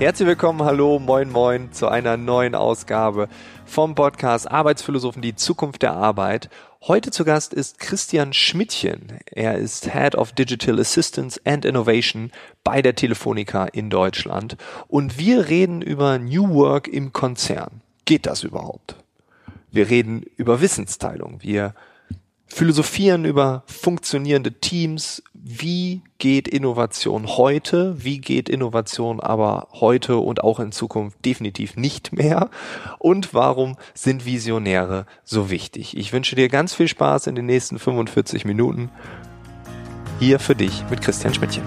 Herzlich willkommen, hallo, moin, moin zu einer neuen Ausgabe vom Podcast Arbeitsphilosophen, die Zukunft der Arbeit. Heute zu Gast ist Christian Schmidtchen. Er ist Head of Digital Assistance and Innovation bei der Telefonica in Deutschland. Und wir reden über New Work im Konzern. Geht das überhaupt? Wir reden über Wissensteilung. Wir philosophieren über funktionierende Teams. Wie geht Innovation heute? Wie geht Innovation aber heute und auch in Zukunft definitiv nicht mehr? Und warum sind Visionäre so wichtig? Ich wünsche dir ganz viel Spaß in den nächsten 45 Minuten. Hier für dich mit Christian Schmidtchen.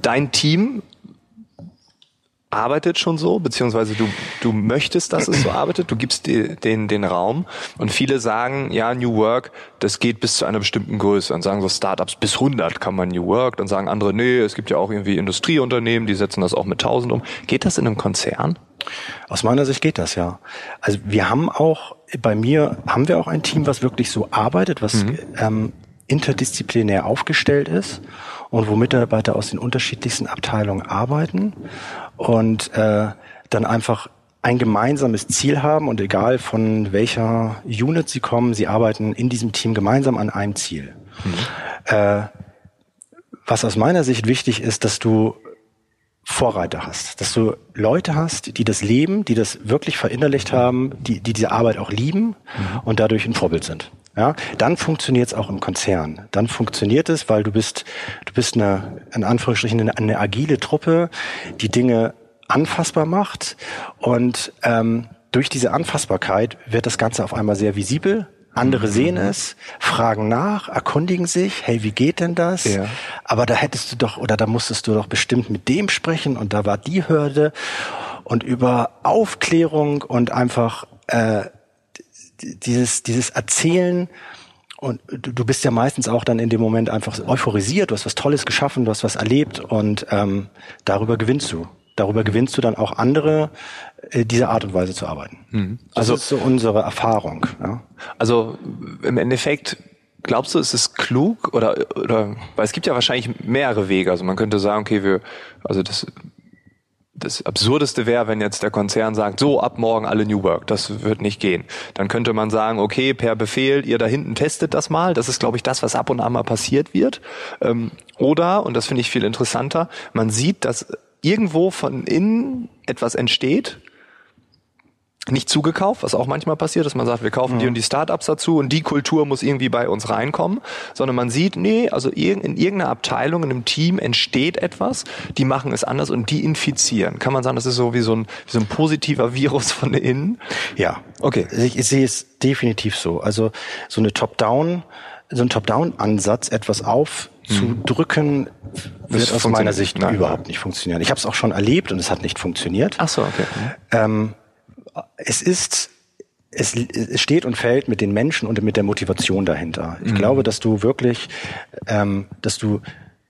Dein Team arbeitet schon so, beziehungsweise du, du möchtest, dass es so arbeitet, du gibst dir den, den Raum und viele sagen, ja, New Work, das geht bis zu einer bestimmten Größe. Dann sagen so Startups, bis 100 kann man New Work. Dann sagen andere, nee, es gibt ja auch irgendwie Industrieunternehmen, die setzen das auch mit 1000 um. Geht das in einem Konzern? Aus meiner Sicht geht das ja. Also wir haben auch, bei mir haben wir auch ein Team, was wirklich so arbeitet, was mhm. ähm, interdisziplinär aufgestellt ist und wo Mitarbeiter aus den unterschiedlichsten Abteilungen arbeiten und äh, dann einfach ein gemeinsames Ziel haben und egal von welcher Unit sie kommen, sie arbeiten in diesem Team gemeinsam an einem Ziel. Mhm. Äh, was aus meiner Sicht wichtig ist, dass du Vorreiter hast, dass du Leute hast, die das leben, die das wirklich verinnerlicht haben, die, die diese Arbeit auch lieben mhm. und dadurch ein Vorbild sind. Ja, dann funktioniert es auch im Konzern. Dann funktioniert es, weil du bist, du bist eine, in Anführungsstrichen, eine, eine agile Truppe, die Dinge anfassbar macht. Und ähm, durch diese Anfassbarkeit wird das Ganze auf einmal sehr visibel. Andere mhm. sehen es, fragen nach, erkundigen sich, hey, wie geht denn das? Ja. Aber da hättest du doch, oder da musstest du doch bestimmt mit dem sprechen und da war die Hürde. Und über Aufklärung und einfach äh, dieses, dieses Erzählen, und du, bist ja meistens auch dann in dem Moment einfach euphorisiert, du hast was Tolles geschaffen, du hast was erlebt und ähm, darüber gewinnst du. Darüber gewinnst du dann auch andere, äh, diese Art und Weise zu arbeiten. Mhm. Also das ist so unsere Erfahrung. Ja. Also im Endeffekt glaubst du, ist es klug oder oder weil es gibt ja wahrscheinlich mehrere Wege. Also man könnte sagen, okay, wir also das das Absurdeste wäre, wenn jetzt der Konzern sagt, so ab morgen alle New Work, das wird nicht gehen. Dann könnte man sagen, okay, per Befehl, ihr da hinten testet das mal. Das ist, glaube ich, das, was ab und an mal passiert wird. Ähm, oder, und das finde ich viel interessanter, man sieht, dass irgendwo von innen etwas entsteht, nicht zugekauft, was auch manchmal passiert, dass man sagt, wir kaufen mhm. die und die Startups dazu und die Kultur muss irgendwie bei uns reinkommen, sondern man sieht, nee, also in irgendeiner Abteilung, in einem Team entsteht etwas, die machen es anders und die infizieren. Kann man sagen, das ist so wie so ein, wie so ein positiver Virus von innen? Ja, okay. Ich, ich sehe es definitiv so. Also so eine Top-Down, so ein Top-Down-Ansatz, etwas aufzudrücken, mhm. wird aus meiner Sicht Nein. überhaupt nicht funktionieren. Ich habe es auch schon erlebt und es hat nicht funktioniert. Ach so, okay. Ähm, es ist es, es steht und fällt mit den Menschen und mit der Motivation dahinter. Ich mhm. glaube, dass du wirklich, ähm, dass du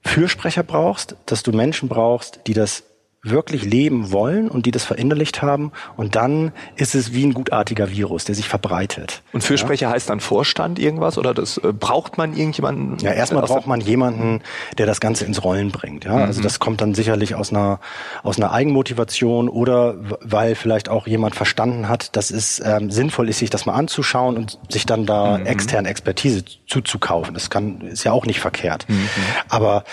Fürsprecher brauchst, dass du Menschen brauchst, die das wirklich leben wollen und die das verinnerlicht haben. Und dann ist es wie ein gutartiger Virus, der sich verbreitet. Und Fürsprecher ja? heißt dann Vorstand irgendwas oder das äh, braucht man irgendjemanden? Ja, erstmal braucht man jemanden, der das Ganze ins Rollen bringt. Ja, also mhm. also das kommt dann sicherlich aus einer aus einer Eigenmotivation oder weil vielleicht auch jemand verstanden hat, dass es ähm, sinnvoll ist, sich das mal anzuschauen und sich dann da mhm. externe Expertise zuzukaufen. Das kann ist ja auch nicht verkehrt. Mhm. Aber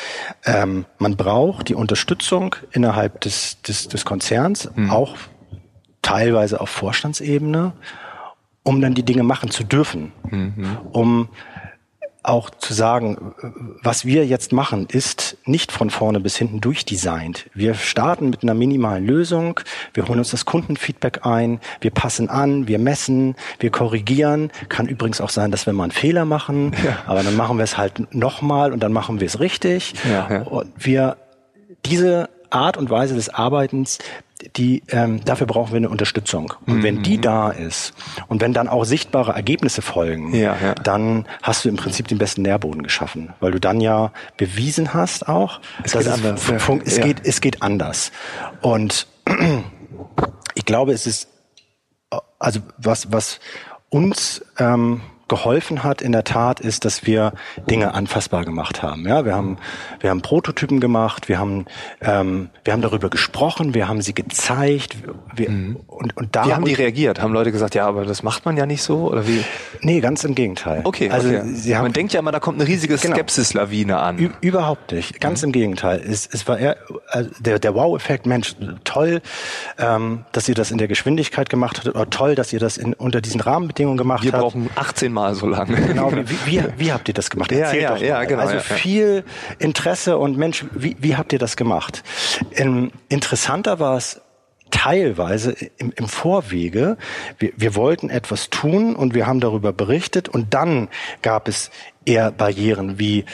ähm, man braucht die Unterstützung innerhalb des, des, des Konzerns, mhm. auch teilweise auf Vorstandsebene, um dann die Dinge machen zu dürfen, mhm. um auch zu sagen, was wir jetzt machen, ist nicht von vorne bis hinten durchdesignt. Wir starten mit einer minimalen Lösung, wir holen uns das Kundenfeedback ein, wir passen an, wir messen, wir korrigieren. Kann übrigens auch sein, dass wir mal einen Fehler machen, ja. aber dann machen wir es halt nochmal und dann machen wir es richtig. Ja, ja. Und wir diese Art und Weise des Arbeitens, die ähm, dafür brauchen wir eine Unterstützung. Und mhm. wenn die da ist und wenn dann auch sichtbare Ergebnisse folgen, ja, ja. dann hast du im Prinzip den besten Nährboden geschaffen, weil du dann ja bewiesen hast auch, es dass geht es, anders. es ja. geht es geht anders. Und ich glaube, es ist also was was uns ähm, geholfen hat in der Tat, ist, dass wir Dinge anfassbar gemacht haben. Ja, wir haben, wir haben Prototypen gemacht, wir haben, ähm, wir haben darüber gesprochen, wir haben sie gezeigt, wir, mhm. und, und da. Wie haben die reagiert? Haben Leute gesagt, ja, aber das macht man ja nicht so, oder wie? Nee, ganz im Gegenteil. Okay, also, okay. Sie haben, man denkt ja immer, da kommt eine riesige genau. Skepsislawine an. Ü überhaupt nicht. Ganz mhm. im Gegenteil. Es, es war eher, also der, der Wow-Effekt, Mensch, toll, ähm, dass ihr das in der Geschwindigkeit gemacht habt, oder toll, dass ihr das in, unter diesen Rahmenbedingungen gemacht Wir habt. Wir brauchen 18 Mal so lange. Genau, wie, wie, wie habt ihr das gemacht? Erzählt ja, ja, ja, genau, also viel Interesse und Mensch, wie, wie habt ihr das gemacht? Ähm, interessanter war es teilweise im, im Vorwege. Wir, wir wollten etwas tun und wir haben darüber berichtet und dann gab es eher Barrieren wie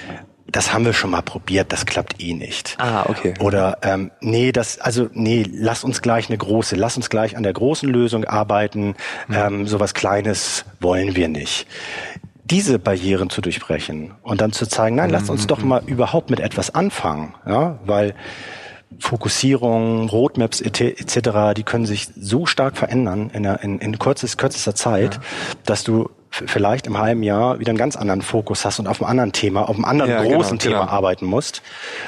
das haben wir schon mal probiert, das klappt eh nicht. Ah, okay. Oder ähm, nee, das, also nee, lass uns gleich eine große, lass uns gleich an der großen Lösung arbeiten. Mhm. Ähm, sowas Kleines wollen wir nicht. Diese Barrieren zu durchbrechen und dann zu zeigen, nein, mhm. lasst uns doch mal überhaupt mit etwas anfangen, ja, weil Fokussierung, Roadmaps etc., die können sich so stark verändern in, in, in kurzes, kürzester Zeit, ja. dass du vielleicht im halben Jahr wieder einen ganz anderen Fokus hast und auf einem anderen Thema, auf einem anderen ja, genau, großen genau, Thema genau. arbeiten musst,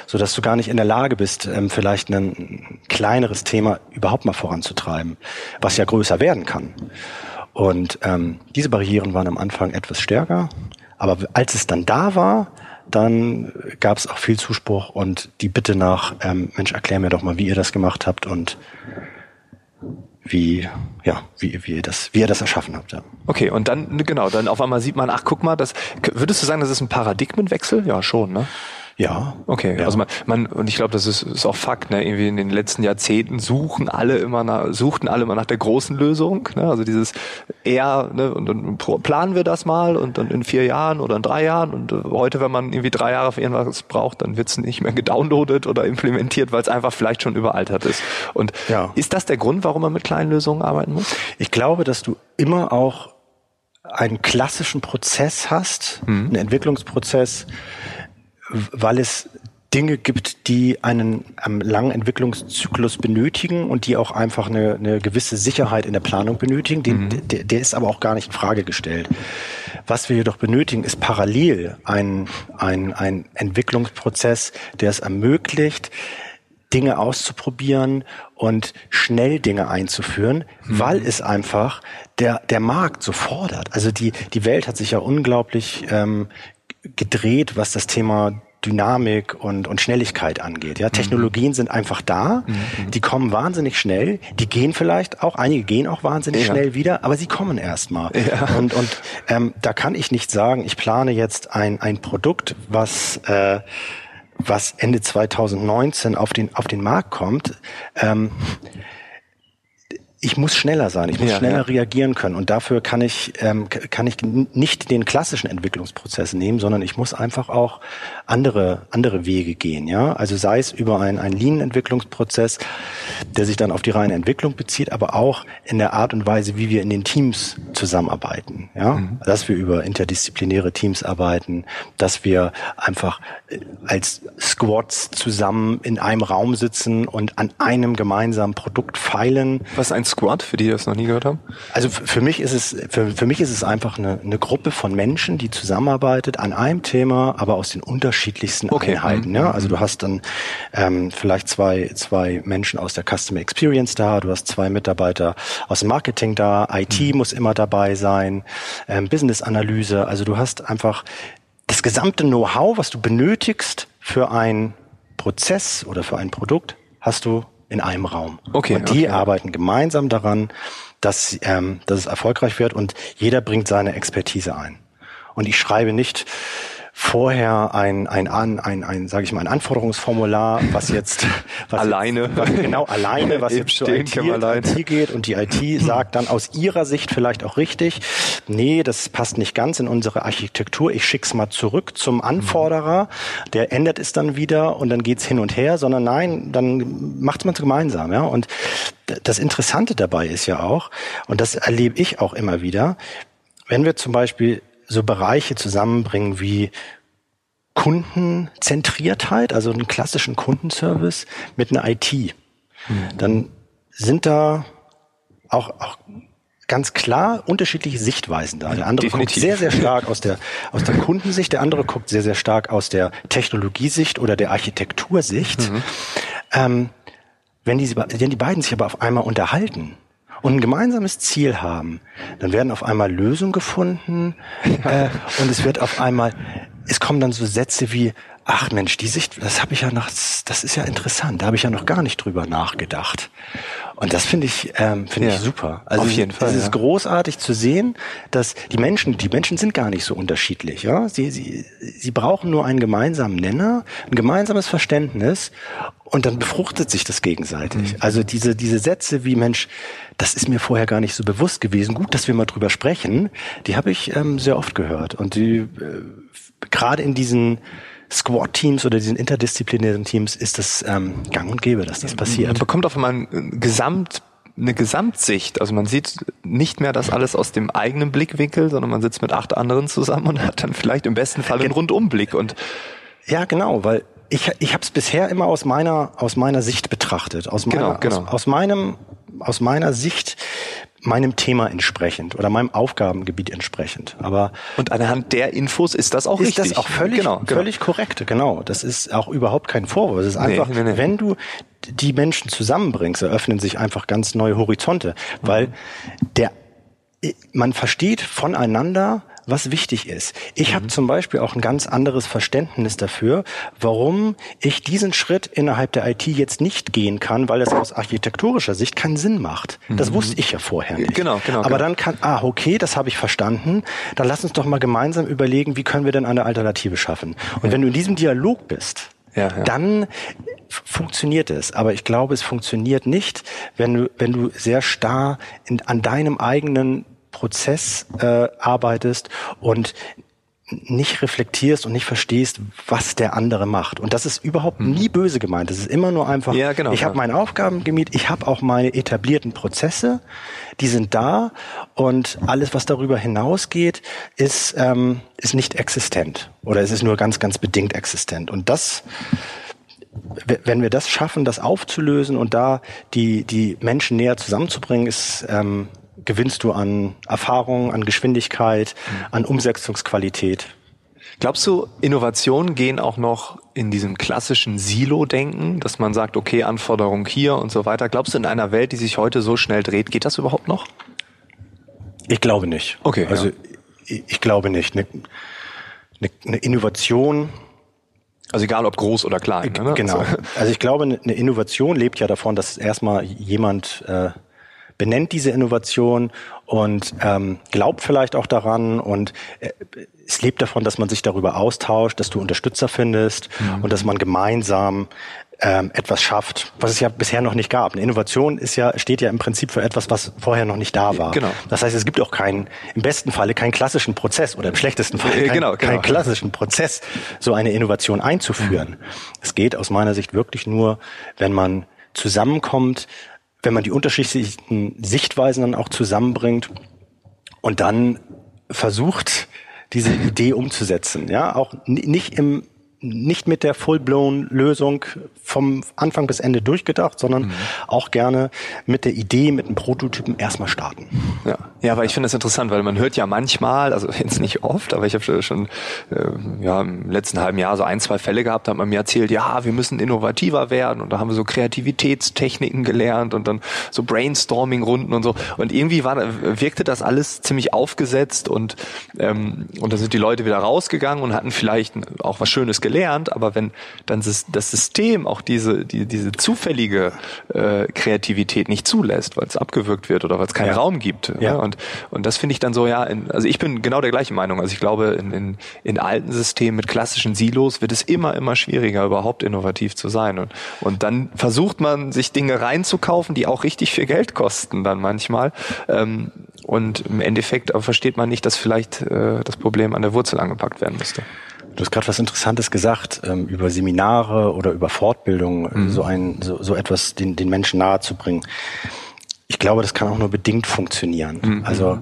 so dass du gar nicht in der Lage bist, ähm, vielleicht ein kleineres Thema überhaupt mal voranzutreiben, was ja größer werden kann. Und ähm, diese Barrieren waren am Anfang etwas stärker, aber als es dann da war, dann gab es auch viel Zuspruch und die Bitte nach, ähm, Mensch, erklär mir doch mal, wie ihr das gemacht habt und wie, ja, wie, wie ihr das, wie ihr das erschaffen habt. Ja. Okay, und dann, genau, dann auf einmal sieht man, ach, guck mal, das, würdest du sagen, das ist ein Paradigmenwechsel? Ja, schon, ne? Ja. Okay, ja. also man, man und ich glaube, das ist, ist auch Fakt, ne? Irgendwie in den letzten Jahrzehnten suchen alle immer nach, suchten alle immer nach der großen Lösung, ne? Also dieses eher, ne, und dann planen wir das mal und dann in vier Jahren oder in drei Jahren und äh, heute, wenn man irgendwie drei Jahre für irgendwas braucht, dann wird's nicht mehr gedownloadet oder implementiert, weil es einfach vielleicht schon überaltert ist. Und ja. ist das der Grund, warum man mit kleinen Lösungen arbeiten muss? Ich glaube, dass du immer auch einen klassischen Prozess hast, mhm. einen Entwicklungsprozess, weil es Dinge gibt, die einen ähm, langen Entwicklungszyklus benötigen und die auch einfach eine, eine gewisse Sicherheit in der Planung benötigen. Den, mhm. der, der ist aber auch gar nicht in Frage gestellt. Was wir jedoch benötigen, ist parallel ein, ein, ein Entwicklungsprozess, der es ermöglicht, Dinge auszuprobieren und schnell Dinge einzuführen, mhm. weil es einfach der, der Markt so fordert. Also die, die Welt hat sich ja unglaublich ähm, gedreht, was das Thema Dynamik und, und Schnelligkeit angeht. Ja, Technologien mhm. sind einfach da, mhm. die kommen wahnsinnig schnell, die gehen vielleicht auch, einige gehen auch wahnsinnig ja. schnell wieder, aber sie kommen erstmal. Ja. Und, und ähm, da kann ich nicht sagen, ich plane jetzt ein, ein Produkt, was äh, was Ende 2019 auf den auf den Markt kommt. Ähm, ich muss schneller sein, ich muss ja, schneller ja. reagieren können. Und dafür kann ich, ähm, kann ich nicht den klassischen Entwicklungsprozess nehmen, sondern ich muss einfach auch andere, andere Wege gehen. Ja, Also sei es über einen, einen Lean-Entwicklungsprozess, der sich dann auf die reine Entwicklung bezieht, aber auch in der Art und Weise, wie wir in den Teams zusammenarbeiten. Ja, mhm. Dass wir über interdisziplinäre Teams arbeiten, dass wir einfach äh, als Squads zusammen in einem Raum sitzen und an einem gemeinsamen Produkt feilen. Was ein Squad, für die, die das noch nie gehört haben? Also für mich ist es, für, für mich ist es einfach eine, eine Gruppe von Menschen, die zusammenarbeitet an einem Thema, aber aus den unterschiedlichsten okay. Einheiten. Ja? Also du hast dann ähm, vielleicht zwei, zwei Menschen aus der Customer Experience da, du hast zwei Mitarbeiter aus dem Marketing da, IT mhm. muss immer dabei sein, ähm, Business Analyse. Also du hast einfach das gesamte Know-how, was du benötigst für einen Prozess oder für ein Produkt, hast du in einem Raum. Okay. Und die okay. arbeiten gemeinsam daran, dass, ähm, dass es erfolgreich wird und jeder bringt seine Expertise ein. Und ich schreibe nicht vorher ein ein ein ein, ein sage ich mal ein Anforderungsformular, was jetzt was alleine. jetzt, was, genau alleine, was jetzt zur IT, IT geht und die IT sagt dann aus ihrer Sicht vielleicht auch richtig, nee, das passt nicht ganz in unsere Architektur. Ich schick's mal zurück zum Anforderer, der ändert es dann wieder und dann geht's hin und her, sondern nein, dann macht's man gemeinsam, ja. Und das Interessante dabei ist ja auch, und das erlebe ich auch immer wieder, wenn wir zum Beispiel so Bereiche zusammenbringen wie Kundenzentriertheit, also einen klassischen Kundenservice mit einer IT. Mhm. Dann sind da auch, auch ganz klar unterschiedliche Sichtweisen da. Der andere Definitiv. guckt sehr, sehr stark aus der, aus der Kundensicht, der andere guckt sehr, sehr stark aus der Technologiesicht oder der Architektursicht. Mhm. Ähm, wenn, die, wenn die beiden sich aber auf einmal unterhalten, und ein gemeinsames Ziel haben, dann werden auf einmal Lösungen gefunden äh, und es wird auf einmal, es kommen dann so Sätze wie, ach Mensch, die Sicht, das habe ich ja noch, das ist ja interessant, da habe ich ja noch gar nicht drüber nachgedacht. Und das finde ich, ähm, finde ja, ich super. Also auf jeden Fall. Es ist ja. großartig zu sehen, dass die Menschen, die Menschen sind gar nicht so unterschiedlich. Ja, sie, sie, sie brauchen nur einen gemeinsamen Nenner, ein gemeinsames Verständnis, und dann befruchtet sich das gegenseitig. Mhm. Also diese diese Sätze wie Mensch, das ist mir vorher gar nicht so bewusst gewesen. Gut, dass wir mal drüber sprechen. Die habe ich ähm, sehr oft gehört und die äh, gerade in diesen Squad-Teams oder diesen interdisziplinären Teams ist das ähm, gang und gäbe, dass das passiert. Man bekommt auf einmal ein Gesamt eine Gesamtsicht. Also man sieht nicht mehr das alles aus dem eigenen Blickwinkel, sondern man sitzt mit acht anderen zusammen und hat dann vielleicht im besten Fall einen Rundumblick. Und ja, genau, weil ich, ich habe es bisher immer aus meiner aus meiner Sicht betrachtet, aus meiner genau, genau. Aus, aus meinem aus meiner Sicht meinem Thema entsprechend oder meinem Aufgabengebiet entsprechend. Aber und anhand der Infos ist das auch ist richtig. Ist das auch völlig, genau, genau. völlig korrekt. Genau. Das ist auch überhaupt kein Vorwurf. Es ist einfach, nee, nee, nee. wenn du die Menschen zusammenbringst, eröffnen sich einfach ganz neue Horizonte, weil mhm. der man versteht voneinander, was wichtig ist. Ich mhm. habe zum Beispiel auch ein ganz anderes Verständnis dafür, warum ich diesen Schritt innerhalb der IT jetzt nicht gehen kann, weil es aus architektonischer Sicht keinen Sinn macht. Mhm. Das wusste ich ja vorher nicht. Genau, genau. Aber genau. dann kann, ah, okay, das habe ich verstanden. Dann lass uns doch mal gemeinsam überlegen, wie können wir denn eine Alternative schaffen. Und ja. wenn du in diesem Dialog bist, ja, ja. dann funktioniert es. Aber ich glaube, es funktioniert nicht, wenn du, wenn du sehr starr in, an deinem eigenen Prozess äh, arbeitest und nicht reflektierst und nicht verstehst, was der andere macht. Und das ist überhaupt mhm. nie böse gemeint. Das ist immer nur einfach, ja, genau, ich habe ja. mein Aufgabengebiet, ich habe auch meine etablierten Prozesse, die sind da und alles, was darüber hinausgeht, ist, ähm, ist nicht existent oder es ist nur ganz, ganz bedingt existent. Und das wenn wir das schaffen, das aufzulösen und da die, die Menschen näher zusammenzubringen, ist, ähm, gewinnst du an Erfahrung, an Geschwindigkeit, mhm. an Umsetzungsqualität. Glaubst du, Innovationen gehen auch noch in diesem klassischen Silo-Denken, dass man sagt, okay, Anforderung hier und so weiter. Glaubst du, in einer Welt, die sich heute so schnell dreht, geht das überhaupt noch? Ich glaube nicht. Okay. Also ja. ich, ich, glaube nicht. Eine, eine, eine, Innovation. Also egal ob groß oder klein. Ne? Genau. Also, also ich glaube, eine Innovation lebt ja davon, dass erstmal jemand äh, benennt diese Innovation und ähm, glaubt vielleicht auch daran und äh, es lebt davon, dass man sich darüber austauscht, dass du Unterstützer findest mhm. und dass man gemeinsam ähm, etwas schafft, was es ja bisher noch nicht gab. Eine Innovation ist ja, steht ja im Prinzip für etwas, was vorher noch nicht da war. Genau. Das heißt, es gibt auch keinen, im besten Falle keinen klassischen Prozess oder im schlechtesten Falle keinen, genau, genau. keinen klassischen Prozess, so eine Innovation einzuführen. Mhm. Es geht aus meiner Sicht wirklich nur, wenn man zusammenkommt, wenn man die unterschiedlichen Sichtweisen dann auch zusammenbringt und dann versucht, diese Idee umzusetzen. Ja, auch nicht im nicht mit der full-blown Lösung vom Anfang bis Ende durchgedacht, sondern mhm. auch gerne mit der Idee, mit einem Prototypen erstmal starten. Ja, ja, weil ich finde das interessant, weil man hört ja manchmal, also jetzt nicht oft, aber ich habe schon äh, ja, im letzten halben Jahr so ein, zwei Fälle gehabt, da hat man mir erzählt, ja, wir müssen innovativer werden und da haben wir so Kreativitätstechniken gelernt und dann so Brainstorming-Runden und so. Und irgendwie war, wirkte das alles ziemlich aufgesetzt und, ähm, und dann sind die Leute wieder rausgegangen und hatten vielleicht auch was Schönes gelernt, aber wenn dann das System auch diese, die, diese zufällige äh, Kreativität nicht zulässt, weil es abgewürgt wird oder weil es keinen ja. Raum gibt. Ja. Und, und das finde ich dann so, ja, in, also ich bin genau der gleichen Meinung. Also ich glaube, in, in, in alten Systemen mit klassischen Silos wird es immer, immer schwieriger, überhaupt innovativ zu sein. Und, und dann versucht man, sich Dinge reinzukaufen, die auch richtig viel Geld kosten dann manchmal. Ähm, und im Endeffekt versteht man nicht, dass vielleicht äh, das Problem an der Wurzel angepackt werden müsste. Du hast gerade was Interessantes gesagt ähm, über Seminare oder über Fortbildung, mhm. so ein so, so etwas den, den Menschen nahezubringen. Ich glaube, das kann auch nur bedingt funktionieren. Mhm. Also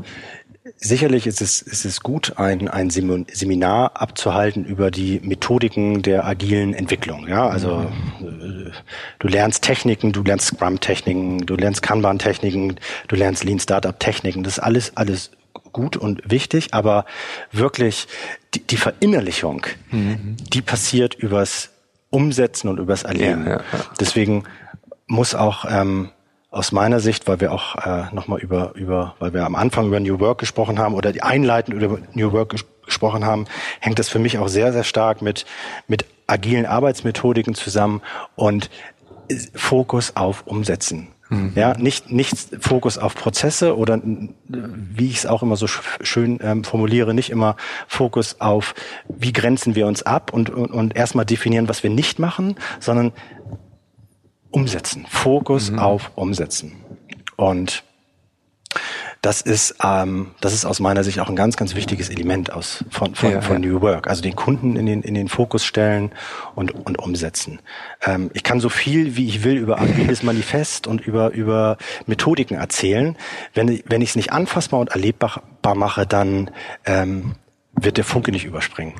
sicherlich ist es, ist es gut, ein, ein Seminar abzuhalten über die Methodiken der agilen Entwicklung. Ja, also mhm. du lernst Techniken, du lernst Scrum-Techniken, du lernst Kanban-Techniken, du lernst Lean Startup-Techniken. Das ist alles, alles gut und wichtig, aber wirklich die, die Verinnerlichung, mhm. die passiert übers Umsetzen und übers Erleben. Ja, ja. Deswegen muss auch ähm, aus meiner Sicht, weil wir auch äh, nochmal über, über, weil wir am Anfang über New Work gesprochen haben oder die einleitend über New Work ges gesprochen haben, hängt das für mich auch sehr, sehr stark mit, mit agilen Arbeitsmethodiken zusammen und Fokus auf Umsetzen. Mhm. Ja, nicht, nicht Fokus auf Prozesse oder wie ich es auch immer so schön ähm, formuliere, nicht immer Fokus auf, wie grenzen wir uns ab und, und, und erstmal definieren, was wir nicht machen, sondern umsetzen. Fokus mhm. auf umsetzen. Und das ist, ähm, das ist aus meiner Sicht auch ein ganz, ganz wichtiges Element aus, von, von, ja, von ja. New Work. Also den Kunden in den, in den Fokus stellen und, und umsetzen. Ähm, ich kann so viel, wie ich will, über agiles Manifest und über, über Methodiken erzählen. Wenn, wenn ich es nicht anfassbar und erlebbar mache, dann ähm, wird der Funke nicht überspringen.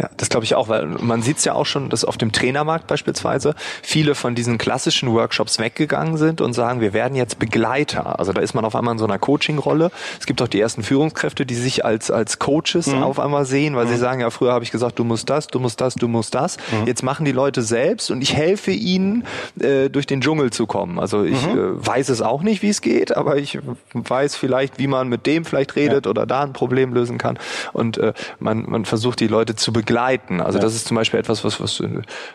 Ja, das glaube ich auch, weil man sieht es ja auch schon, dass auf dem Trainermarkt beispielsweise viele von diesen klassischen Workshops weggegangen sind und sagen, wir werden jetzt Begleiter. Also da ist man auf einmal in so einer Coaching-Rolle. Es gibt auch die ersten Führungskräfte, die sich als als Coaches mhm. auf einmal sehen, weil mhm. sie sagen, ja, früher habe ich gesagt, du musst das, du musst das, du musst das. Mhm. Jetzt machen die Leute selbst und ich helfe ihnen, äh, durch den Dschungel zu kommen. Also ich mhm. äh, weiß es auch nicht, wie es geht, aber ich weiß vielleicht, wie man mit dem vielleicht redet ja. oder da ein Problem lösen kann. Und äh, man, man versucht die Leute zu begleiten begleiten. Also ja. das ist zum Beispiel etwas, was, was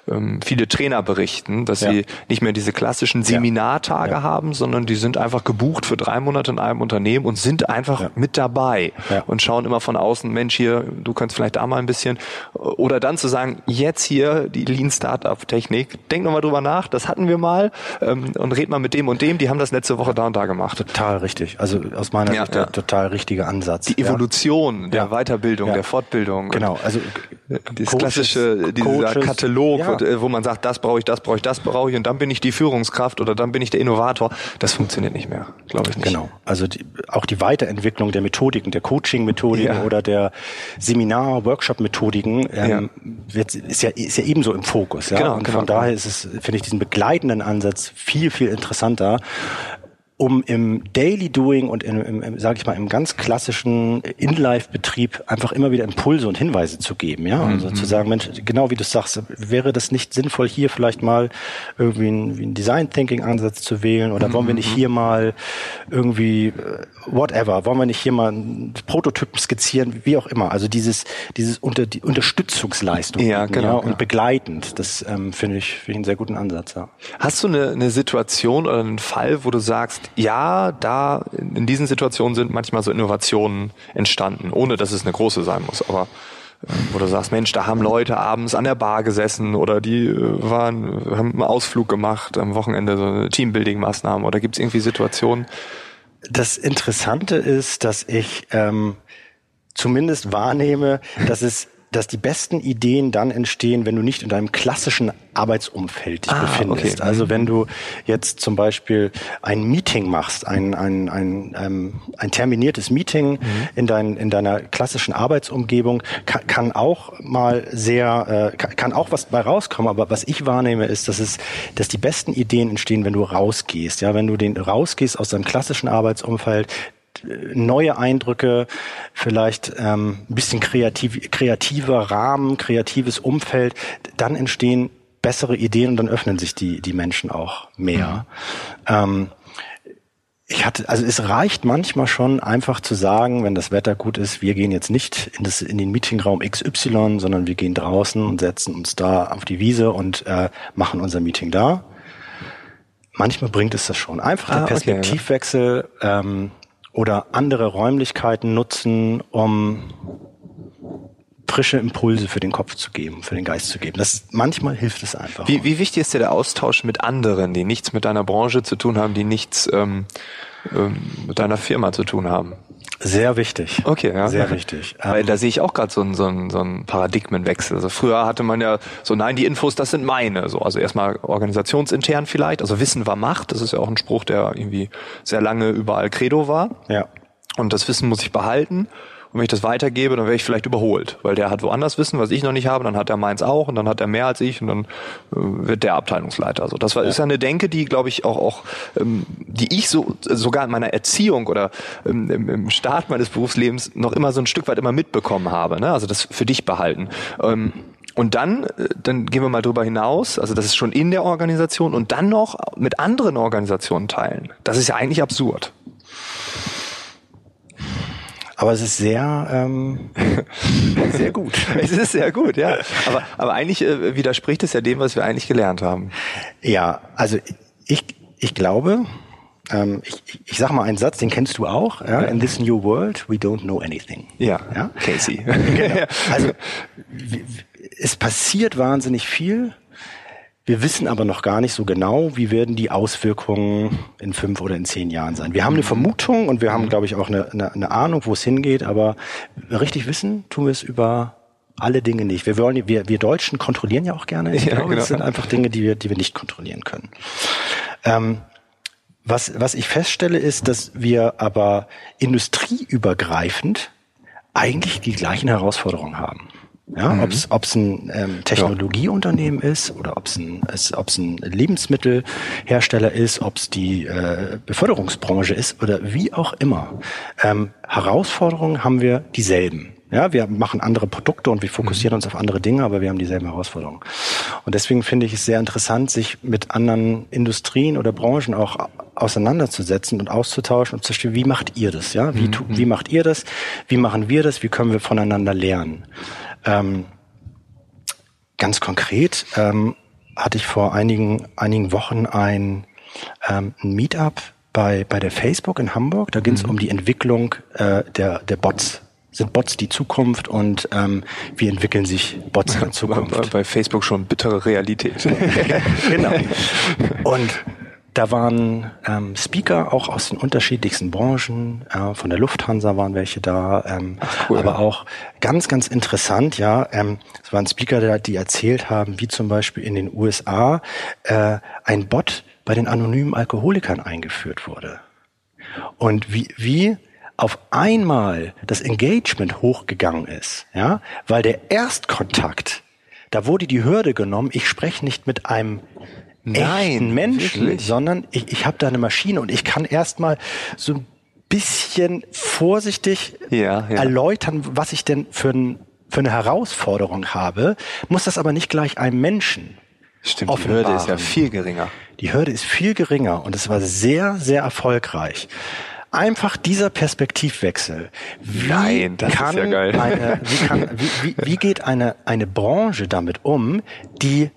ähm, viele Trainer berichten, dass ja. sie nicht mehr diese klassischen Seminartage haben, sondern die sind einfach gebucht für drei Monate in einem Unternehmen und sind einfach mit dabei und schauen immer von außen, Mensch, hier, du kannst vielleicht da mal ein bisschen. Oder dann zu sagen, jetzt hier die Lean Startup Technik, denk nochmal drüber nach, das hatten wir mal ähm, und red mal mit dem und dem, die haben das letzte Woche da und da gemacht. Total richtig. Also aus meiner Sicht der total richtige Ansatz. Die Evolution der Weiterbildung, der Fortbildung. Genau, also dieses Coaches, klassische, dieser Coaches, Katalog, ja. wo man sagt, das brauche ich, das brauche ich, das brauche ich und dann bin ich die Führungskraft oder dann bin ich der Innovator. Das funktioniert nicht mehr, glaube ich nicht. Genau. Also die, auch die Weiterentwicklung der Methodiken, der Coaching-Methodiken ja. oder der Seminar-, Workshop-Methodiken ähm, ja. ist ja ist ja ebenso im Fokus. Ja? Genau, und genau. von daher ist es, finde ich, diesen begleitenden Ansatz viel viel interessanter um im Daily Doing und im, im, im sage ich mal, im ganz klassischen In-Life-Betrieb einfach immer wieder Impulse und Hinweise zu geben, ja, also mhm. zu sagen, Mensch, genau wie du sagst, wäre das nicht sinnvoll, hier vielleicht mal irgendwie einen, einen Design Thinking Ansatz zu wählen oder mhm. wollen wir nicht mhm. hier mal irgendwie äh, whatever, wollen wir nicht hier mal einen Prototypen skizzieren, wie auch immer, also dieses dieses unter die Unterstützungsleistung ja, genau, ja, und ja. begleitend, das ähm, finde ich, finde ich einen sehr guten Ansatz, ja. Hast du eine, eine Situation oder einen Fall, wo du sagst ja, da in diesen Situationen sind manchmal so Innovationen entstanden, ohne dass es eine große sein muss. Aber äh, wo du sagst, Mensch, da haben Leute abends an der Bar gesessen oder die äh, waren, haben einen Ausflug gemacht am Wochenende, so Teambuilding-Maßnahmen oder gibt es irgendwie Situationen? Das Interessante ist, dass ich ähm, zumindest wahrnehme, dass es dass die besten Ideen dann entstehen, wenn du nicht in deinem klassischen Arbeitsumfeld dich ah, befindest. Okay. Also wenn mhm. du jetzt zum Beispiel ein Meeting machst, ein, ein, ein, ähm, ein terminiertes Meeting mhm. in, dein, in deiner klassischen Arbeitsumgebung, kann, kann auch mal sehr, äh, kann, kann auch was bei rauskommen, aber was ich wahrnehme ist, dass es, dass die besten Ideen entstehen, wenn du rausgehst. Ja, wenn du den rausgehst aus deinem klassischen Arbeitsumfeld, neue Eindrücke, vielleicht ähm, ein bisschen kreativ, kreativer Rahmen, kreatives Umfeld, dann entstehen bessere Ideen und dann öffnen sich die, die Menschen auch mehr. Mhm. Ähm, ich hatte, also es reicht manchmal schon einfach zu sagen, wenn das Wetter gut ist, wir gehen jetzt nicht in, das, in den Meetingraum XY, sondern wir gehen draußen und setzen uns da auf die Wiese und äh, machen unser Meeting da. Manchmal bringt es das schon. Einfach der ah, Perspektivwechsel, okay, ja. ähm, oder andere Räumlichkeiten nutzen, um frische Impulse für den Kopf zu geben, für den Geist zu geben. Das manchmal hilft es einfach. Wie, wie wichtig ist dir der Austausch mit anderen, die nichts mit deiner Branche zu tun haben, die nichts ähm, ähm, mit deiner Firma zu tun haben? Sehr wichtig. Okay, ja. Sehr wichtig. Weil ähm, da sehe ich auch gerade so einen so einen, so einen Paradigmenwechsel. Also früher hatte man ja so, nein, die Infos, das sind meine. So, also erstmal organisationsintern vielleicht. Also Wissen war Macht. Das ist ja auch ein Spruch, der irgendwie sehr lange überall Credo war. Ja. Und das Wissen muss ich behalten. Und wenn ich das weitergebe, dann werde ich vielleicht überholt, weil der hat woanders Wissen, was ich noch nicht habe, dann hat er meins auch und dann hat er mehr als ich und dann äh, wird der Abteilungsleiter. Also das war, ja. ist ja eine Denke, die, glaube ich, auch, auch ähm, die ich so sogar in meiner Erziehung oder ähm, im Start meines Berufslebens noch immer so ein Stück weit immer mitbekommen habe. Ne? Also das für dich behalten. Ähm, und dann, äh, dann gehen wir mal drüber hinaus, also das ist schon in der Organisation und dann noch mit anderen Organisationen teilen. Das ist ja eigentlich absurd. Aber es ist sehr, ähm, sehr gut. es ist sehr gut, ja. Aber, aber eigentlich äh, widerspricht es ja dem, was wir eigentlich gelernt haben. Ja, also ich, ich glaube, ähm, ich, ich sag mal einen Satz, den kennst du auch. Ja? In this new world, we don't know anything. Ja, ja? Casey. genau. Also es passiert wahnsinnig viel. Wir wissen aber noch gar nicht so genau, wie werden die Auswirkungen in fünf oder in zehn Jahren sein. Wir haben eine mhm. Vermutung und wir haben, mhm. glaube ich, auch eine, eine, eine Ahnung, wo es hingeht, aber richtig wissen tun wir es über alle Dinge nicht. Wir wollen, wir, wir Deutschen kontrollieren ja auch gerne. Ich ja, glaube, genau. das sind einfach Dinge, die wir, die wir nicht kontrollieren können. Ähm, was, was ich feststelle, ist, dass wir aber industrieübergreifend eigentlich die gleichen Herausforderungen haben. Ja, mhm. ob es ein ähm, Technologieunternehmen ja. ist oder ob es ein, ob's ein Lebensmittelhersteller ist, ob es die äh, Beförderungsbranche ist oder wie auch immer. Ähm, Herausforderungen haben wir dieselben. Ja, wir machen andere Produkte und wir fokussieren mhm. uns auf andere Dinge, aber wir haben dieselben Herausforderungen. Und deswegen finde ich es sehr interessant, sich mit anderen Industrien oder Branchen auch auseinanderzusetzen und auszutauschen und zu verstehen, wie macht ihr das? Ja, wie, mhm. wie macht ihr das? Wie machen wir das? Wie können wir voneinander lernen? Ähm, ganz konkret ähm, hatte ich vor einigen, einigen Wochen ein, ähm, ein Meetup bei, bei der Facebook in Hamburg. Da ging es mhm. um die Entwicklung äh, der, der Bots. Sind Bots die Zukunft und ähm, wie entwickeln sich Bots in Zukunft? Bei, bei Facebook schon bittere Realität. genau. Und da waren ähm, Speaker auch aus den unterschiedlichsten Branchen. Äh, von der Lufthansa waren welche da, ähm, cool, aber ja. auch ganz, ganz interessant. Ja, ähm, es waren Speaker, die erzählt haben, wie zum Beispiel in den USA äh, ein Bot bei den anonymen Alkoholikern eingeführt wurde und wie wie auf einmal das Engagement hochgegangen ist, ja, weil der Erstkontakt, da wurde die Hürde genommen. Ich spreche nicht mit einem Nein, Menschen, wirklich? sondern ich, ich habe da eine Maschine und ich kann erstmal so ein bisschen vorsichtig ja, ja. erläutern, was ich denn für, ein, für eine Herausforderung habe, muss das aber nicht gleich einem Menschen. Stimmt, die Hürde ist ja viel geringer. Die Hürde ist viel geringer und es war sehr, sehr erfolgreich einfach dieser Perspektivwechsel. Wie Nein, das kann ist ja geil. Eine, wie, kann, wie, wie, wie geht eine, eine Branche damit um, die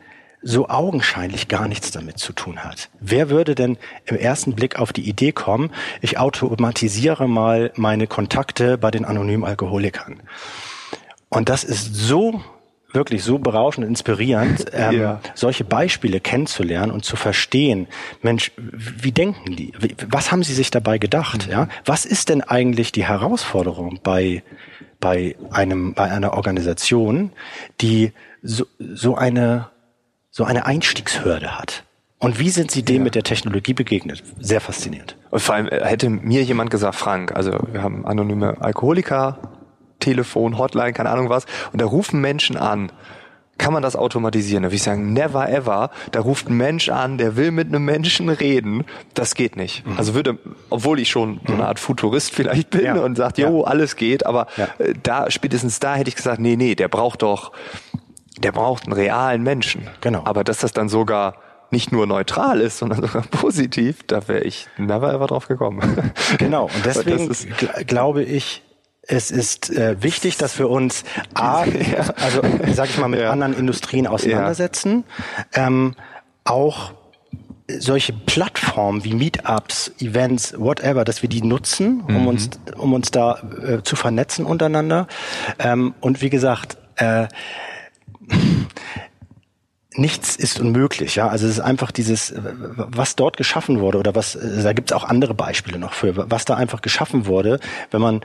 so augenscheinlich gar nichts damit zu tun hat. Wer würde denn im ersten Blick auf die Idee kommen, ich automatisiere mal meine Kontakte bei den anonymen Alkoholikern? Und das ist so wirklich so berauschend und inspirierend, ähm, ja. solche Beispiele kennenzulernen und zu verstehen, Mensch, wie denken die? Was haben sie sich dabei gedacht? Mhm. Ja? Was ist denn eigentlich die Herausforderung bei, bei einem, bei einer Organisation, die so, so eine so eine Einstiegshürde hat. Und wie sind Sie dem ja. mit der Technologie begegnet? Sehr faszinierend. Und vor allem äh, hätte mir jemand gesagt, Frank, also wir haben anonyme Alkoholiker, Telefon, Hotline, keine Ahnung was, und da rufen Menschen an. Kann man das automatisieren? Da würde ich sagen, never ever. Da ruft ein Mensch an, der will mit einem Menschen reden. Das geht nicht. Mhm. Also würde, obwohl ich schon so eine Art Futurist vielleicht bin ja. und sagt, jo, ja. alles geht, aber. Äh, da, spätestens da hätte ich gesagt, nee, nee, der braucht doch der braucht einen realen Menschen. Genau. Aber dass das dann sogar nicht nur neutral ist, sondern sogar positiv, da wäre ich never ever drauf gekommen. Genau, und deswegen glaube ich, es ist äh, wichtig, dass wir uns A, ja. also sag ich mal, mit ja. anderen Industrien auseinandersetzen, ja. ähm, auch solche Plattformen wie Meetups, Events, whatever, dass wir die nutzen, um mhm. uns, um uns da äh, zu vernetzen untereinander. Ähm, und wie gesagt, äh, nichts ist unmöglich, ja. Also es ist einfach dieses, was dort geschaffen wurde oder was, da gibt es auch andere Beispiele noch für, was da einfach geschaffen wurde, wenn man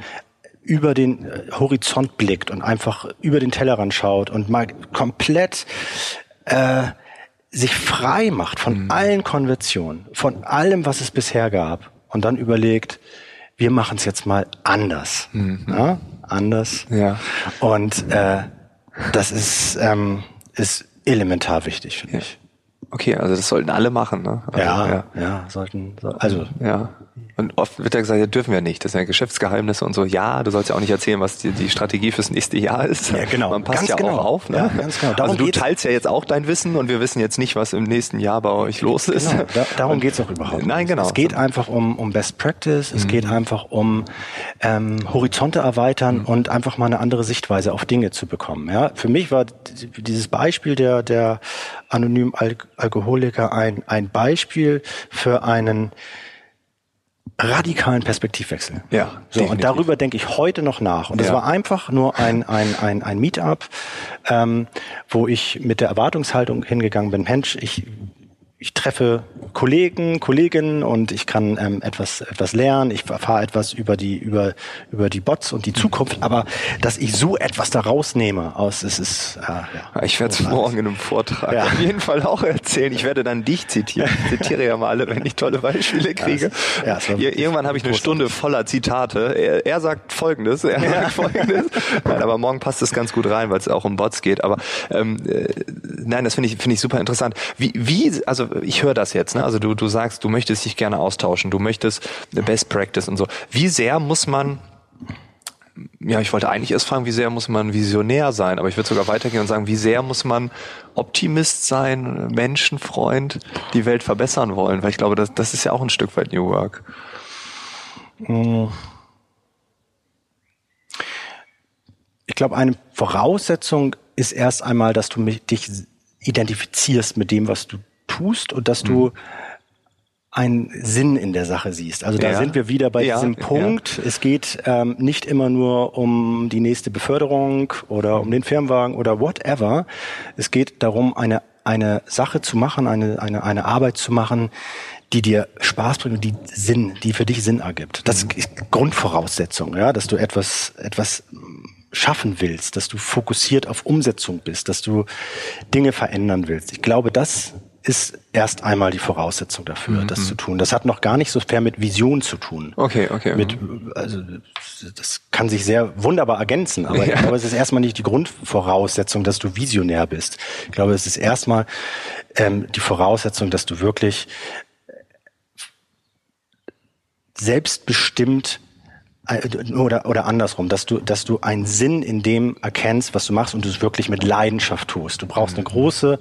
über den äh, Horizont blickt und einfach über den Tellerrand schaut und mal komplett äh, sich frei macht von mhm. allen Konventionen, von allem, was es bisher gab und dann überlegt, wir machen es jetzt mal anders. Mhm. Ja? anders. Ja. Und äh, das ist, ähm, ist elementar wichtig, finde ich. Okay, also das sollten alle machen, ne? Also, ja, ja, ja, sollten, so, also ja. Und oft wird ja gesagt, ja, dürfen wir nicht. Das sind ja Geschäftsgeheimnisse und so. Ja, du sollst ja auch nicht erzählen, was die, die Strategie fürs nächste Jahr ist. Ja, genau. Man passt Ganz ja genau. auch auf. Ne? Ja, ganz genau. Darum also du teilst ja jetzt auch dein Wissen und wir wissen jetzt nicht, was im nächsten Jahr bei euch los ist. Genau, da, darum Und- geht's auch überhaupt Nein, genau. Es geht einfach um, um Best Practice, es geht einfach um ähm, Horizonte erweitern und einfach mal eine andere Sichtweise auf Dinge zu bekommen. Ja? Für mich war dieses Beispiel der, der anonymen Al Alkoholiker ein, ein Beispiel für einen radikalen Perspektivwechsel. Ja, so, definitiv. und darüber denke ich heute noch nach. Und das Ja. war einfach nur ein, ein, ein, ein Meetup, ähm, wo ich mit der Erwartungshaltung hingegangen bin, Mensch, ich, ich treffe Kollegen, Kolleginnen und ich kann ähm, etwas, etwas lernen, ich erfahre etwas über die, über, über die Bots und die Zukunft, aber dass ich so etwas da rausnehme aus, es ist, äh, ja. Ich werde es morgen in einem Vortrag Ja. auf jeden Fall auch erzählen. Ich werde dann dich zitieren. Ich zitiere ja mal alle, wenn ich tolle Beispiele kriege. ja, es wirklich Irgendwann habe ich eine. Stunde voller Zitate. Er, er sagt Folgendes, er sagt Folgendes. Nein, aber morgen passt es ganz gut rein, weil es auch um Bots geht. Aber ähm, äh, nein, das finde ich finde ich super interessant. Wie wie also ich höre das jetzt. Ne? Also du du sagst, du möchtest dich gerne austauschen, du möchtest Best Practice und so. Wie sehr muss man ja, ich wollte eigentlich erst fragen, wie sehr muss man Visionär sein, aber ich würde sogar weitergehen und sagen, wie sehr muss man Optimist sein, Menschenfreund, die Welt verbessern wollen, weil ich glaube, das, das ist ja auch ein Stück weit New Work. Ich glaube, eine Voraussetzung ist erst einmal, dass du dich identifizierst mit dem, was du tust und dass du einen Sinn in der Sache siehst. Also da Ja. sind wir wieder bei Ja, diesem ja. Punkt. Es geht ähm, nicht immer nur um die nächste Beförderung oder um den Firmenwagen oder whatever. Es geht darum, eine, eine Sache zu machen, eine, eine, eine Arbeit zu machen, die dir Spaß bringt und die Sinn, die für dich Sinn ergibt. Das ist Grundvoraussetzung, ja, dass du etwas, etwas schaffen willst, dass du fokussiert auf Umsetzung bist, dass du Dinge verändern willst. Ich glaube, das ist erst einmal die Voraussetzung dafür, das zu tun. Das hat noch gar nicht so fair mit Vision zu tun. Okay, okay. Mit, also das kann sich sehr wunderbar ergänzen, aber ich glaube, es ist erstmal nicht die Grundvoraussetzung, dass du visionär bist. Ich glaube, es ist erstmal ähm, die Voraussetzung, dass du wirklich selbstbestimmt oder, oder andersrum, dass du, dass du einen Sinn in dem erkennst, was du machst und du es wirklich mit Leidenschaft tust. Du brauchst eine große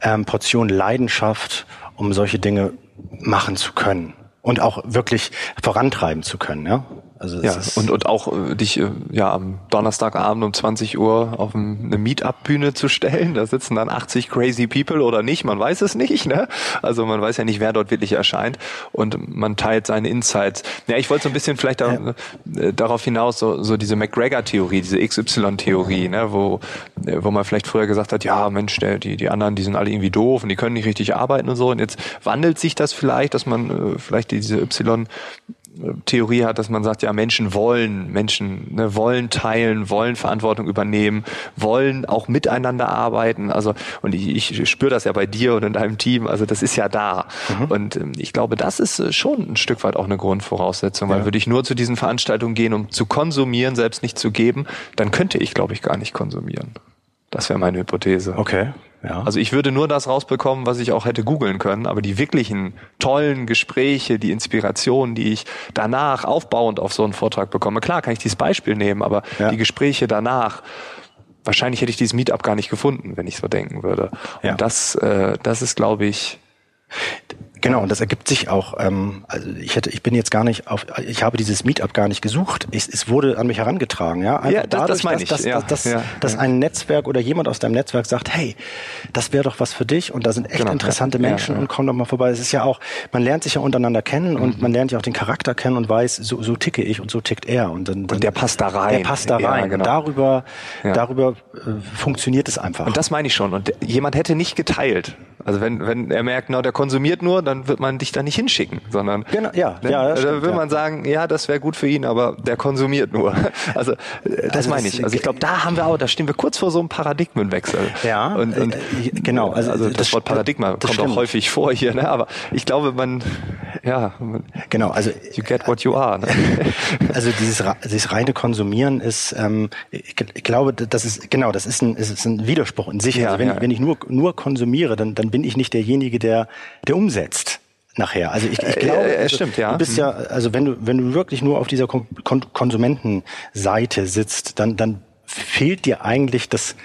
ähm, Portion Leidenschaft, um solche Dinge machen zu können und auch wirklich vorantreiben zu können. Ja, also Ja, und, und auch äh, dich äh, ja am Donnerstagabend um 20 Uhr auf ein- eine Meetup-Bühne zu stellen. Da sitzen dann 80 crazy people oder nicht, man weiß es nicht. Ne? Also man weiß ja nicht, wer dort wirklich erscheint und man teilt seine Insights. Ja, ich wollte so ein bisschen vielleicht da, äh, darauf hinaus, so, so diese McGregor-Theorie, diese XY-Theorie, ne? wo, äh, wo man vielleicht früher gesagt hat, ja Mensch, der, die, die anderen, die sind alle irgendwie doof und die können nicht richtig arbeiten und so. Und jetzt wandelt sich das vielleicht, dass man äh, vielleicht diese Y Theorie hat, dass man sagt, ja, Menschen wollen, Menschen ne, wollen teilen, wollen Verantwortung übernehmen, wollen auch miteinander arbeiten. Also und ich, ich spüre das ja bei dir und in deinem Team. Also das ist ja da. Und ähm, ich glaube, das ist äh, schon ein Stück weit auch eine Grundvoraussetzung, weil würde ich nur zu diesen Veranstaltungen gehen, um zu konsumieren, selbst nicht zu geben, dann könnte ich, glaube ich, gar nicht konsumieren. Das wäre meine Hypothese. okay. Ja. Also ich würde nur das rausbekommen, was ich auch hätte googeln können, aber die wirklichen tollen Gespräche, die Inspiration, die ich danach aufbauend auf so einen Vortrag bekomme. Klar kann ich dieses Beispiel nehmen, aber Ja. die Gespräche danach, wahrscheinlich hätte ich dieses Meetup gar nicht gefunden, wenn ich so denken würde. Ja. Und das, äh, das ist, glaube ich, Genau, und das ergibt sich auch, ähm, also ich hätte, ich bin jetzt gar nicht auf, ich habe dieses Meetup gar nicht gesucht. Ich, es wurde an mich herangetragen, ja. Einfach Ja, das- das meine ich, dass, ja, dass, ja, dass ja. ein Netzwerk oder jemand aus deinem Netzwerk sagt, hey, das wäre doch was für dich und da sind echt Genau, interessante Menschen und komm doch mal vorbei. Es ist ja auch, man lernt sich ja untereinander kennen Mhm. und man lernt ja auch den Charakter kennen und weiß, so, so ticke ich und so tickt er und dann, dann der passt da rein. Der passt da rein. genau. Und darüber, darüber äh, funktioniert es einfach. Und das meine ich schon. Und jemand hätte nicht geteilt. Also wenn, wenn er merkt, na, der konsumiert nur, dann wird man dich da nicht hinschicken, sondern genau, ja, ne, ja, da stimmt, will ja. man sagen, ja, das wäre gut für ihn, aber der konsumiert nur. Also äh, das Also meine ich. Also ich glaube, da haben wir auch, da stehen wir kurz vor so einem Paradigmenwechsel. Ja, und, und äh, genau. Also, Also das, das- Wort Paradigma das kommt auch stimmt. häufig vor hier, ne? Aber ich glaube, man, ja, man, Genau, also you get what you are. Ne? Also dieses, dieses reine Konsumieren ist, ähm, ich, ich glaube, das ist genau, das ist ein, es ist ein Widerspruch in sich. Ja, also wenn, ja. ich, wenn ich nur nur konsumiere, dann dann bin ich nicht derjenige, der der umsetzt nachher. Also ich, ich Äh, glaube, äh, also, stimmt, ja. du bist ja, also wenn du wenn du wirklich nur auf dieser Kon Kon Konsumentenseite sitzt, dann dann fehlt dir eigentlich das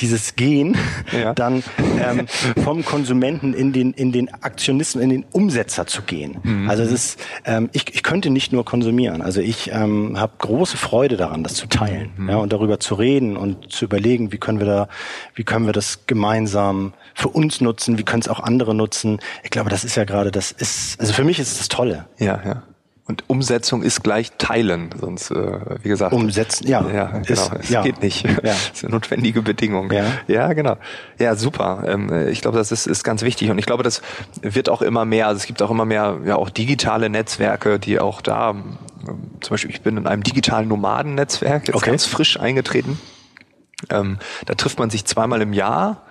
dieses Gehen Ja. dann ähm, vom Konsumenten in den in den Aktionisten in den Umsetzer zu gehen. Mhm. Also es ist ähm, ich, ich könnte nicht nur konsumieren. Also ich ähm, habe große Freude daran, das zu teilen Mhm. ja, und darüber zu reden und zu überlegen, wie können wir da wie können wir das gemeinsam für uns nutzen, wie können es auch andere nutzen. Ich glaube, das ist ja gerade das ist also für mich ist es das Tolle. Ja, ja. Und Umsetzung ist gleich Teilen, sonst, äh, wie gesagt. Umsetzen, ja. Ja, genau. Ist- es ja. geht nicht. Ja. Das ist eine notwendige Bedingung. Ja. ja genau. Ja, super. Ähm, ich glaube, das ist, ist ganz wichtig. Und ich glaube, das wird auch immer mehr. Also es gibt auch immer mehr, ja, auch digitale Netzwerke, die auch da, ähm, zum Beispiel, ich bin in einem digitalen Nomadennetzwerk, jetzt Okay. ganz frisch eingetreten. Ähm, da trifft man sich zweimal im Jahr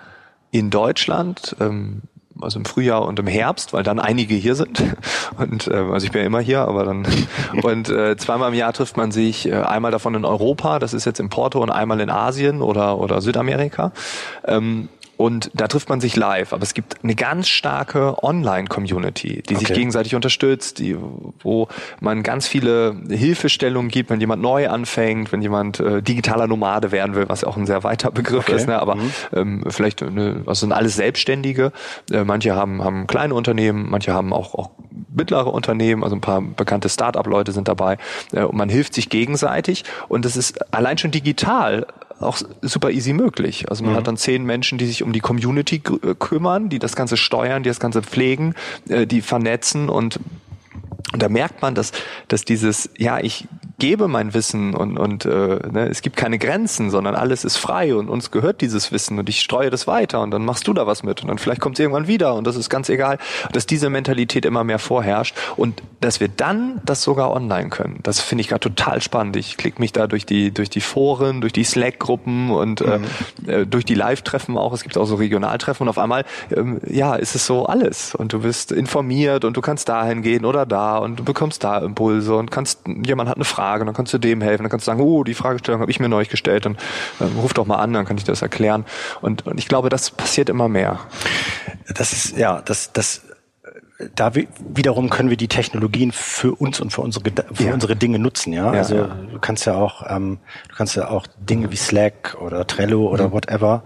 in Deutschland, ähm, also im Frühjahr und im Herbst, weil dann einige hier sind. Und äh, also ich bin ja immer hier, aber dann und äh, zweimal im Jahr trifft man sich, äh, einmal davon in Europa, das ist jetzt in Porto, und einmal in Asien oder oder Südamerika. Ähm, und da trifft man sich live, aber es gibt eine ganz starke Online-Community, die sich Okay. gegenseitig unterstützt, die, wo man ganz viele Hilfestellungen gibt, wenn jemand neu anfängt, wenn jemand äh, digitaler Nomade werden will, was ja auch ein sehr weiter Begriff Okay. ist, ne? aber Mhm. ähm, vielleicht, eine, also sind alles Selbstständige. Äh, manche haben, haben kleine Unternehmen, manche haben auch, auch mittlere Unternehmen, also ein paar bekannte Start-up-Leute sind dabei. Äh, und man hilft sich gegenseitig und es ist allein schon digital auch super easy möglich. Also man hat dann zehn Menschen, die sich um die Community äh, kümmern, die das Ganze steuern, die das Ganze pflegen, äh, die vernetzen und und da merkt man, dass, dass dieses, ja, ich gebe mein Wissen und, und äh, ne, es gibt keine Grenzen, sondern alles ist frei und uns gehört dieses Wissen und ich streue das weiter und dann machst du da was mit und dann vielleicht kommt es irgendwann wieder und das ist ganz egal, dass diese Mentalität immer mehr vorherrscht und dass wir dann das sogar online können. Das finde ich gerade total spannend. Ich klicke mich da durch die, durch die Foren, durch die Slack-Gruppen und äh, äh, durch die Live-Treffen auch. Es gibt auch so Regionaltreffen und auf einmal, ähm, ja, ist es so alles und du bist informiert und du kannst dahin gehen oder da und du bekommst da Impulse und kannst, jemand hat eine Frage und dann kannst du dem helfen, dann kannst du sagen, oh, die Fragestellung habe ich mir neulich gestellt, dann ähm, ruf doch mal an, dann kann ich das erklären und, und ich glaube, das passiert immer mehr. Das ist ja, das das da wi- wiederum können wir die Technologien für uns und für unsere für Ja. unsere Dinge nutzen, ja. Ja, also ja. du kannst ja auch ähm, du kannst ja auch Dinge wie Slack oder Trello Mhm. oder whatever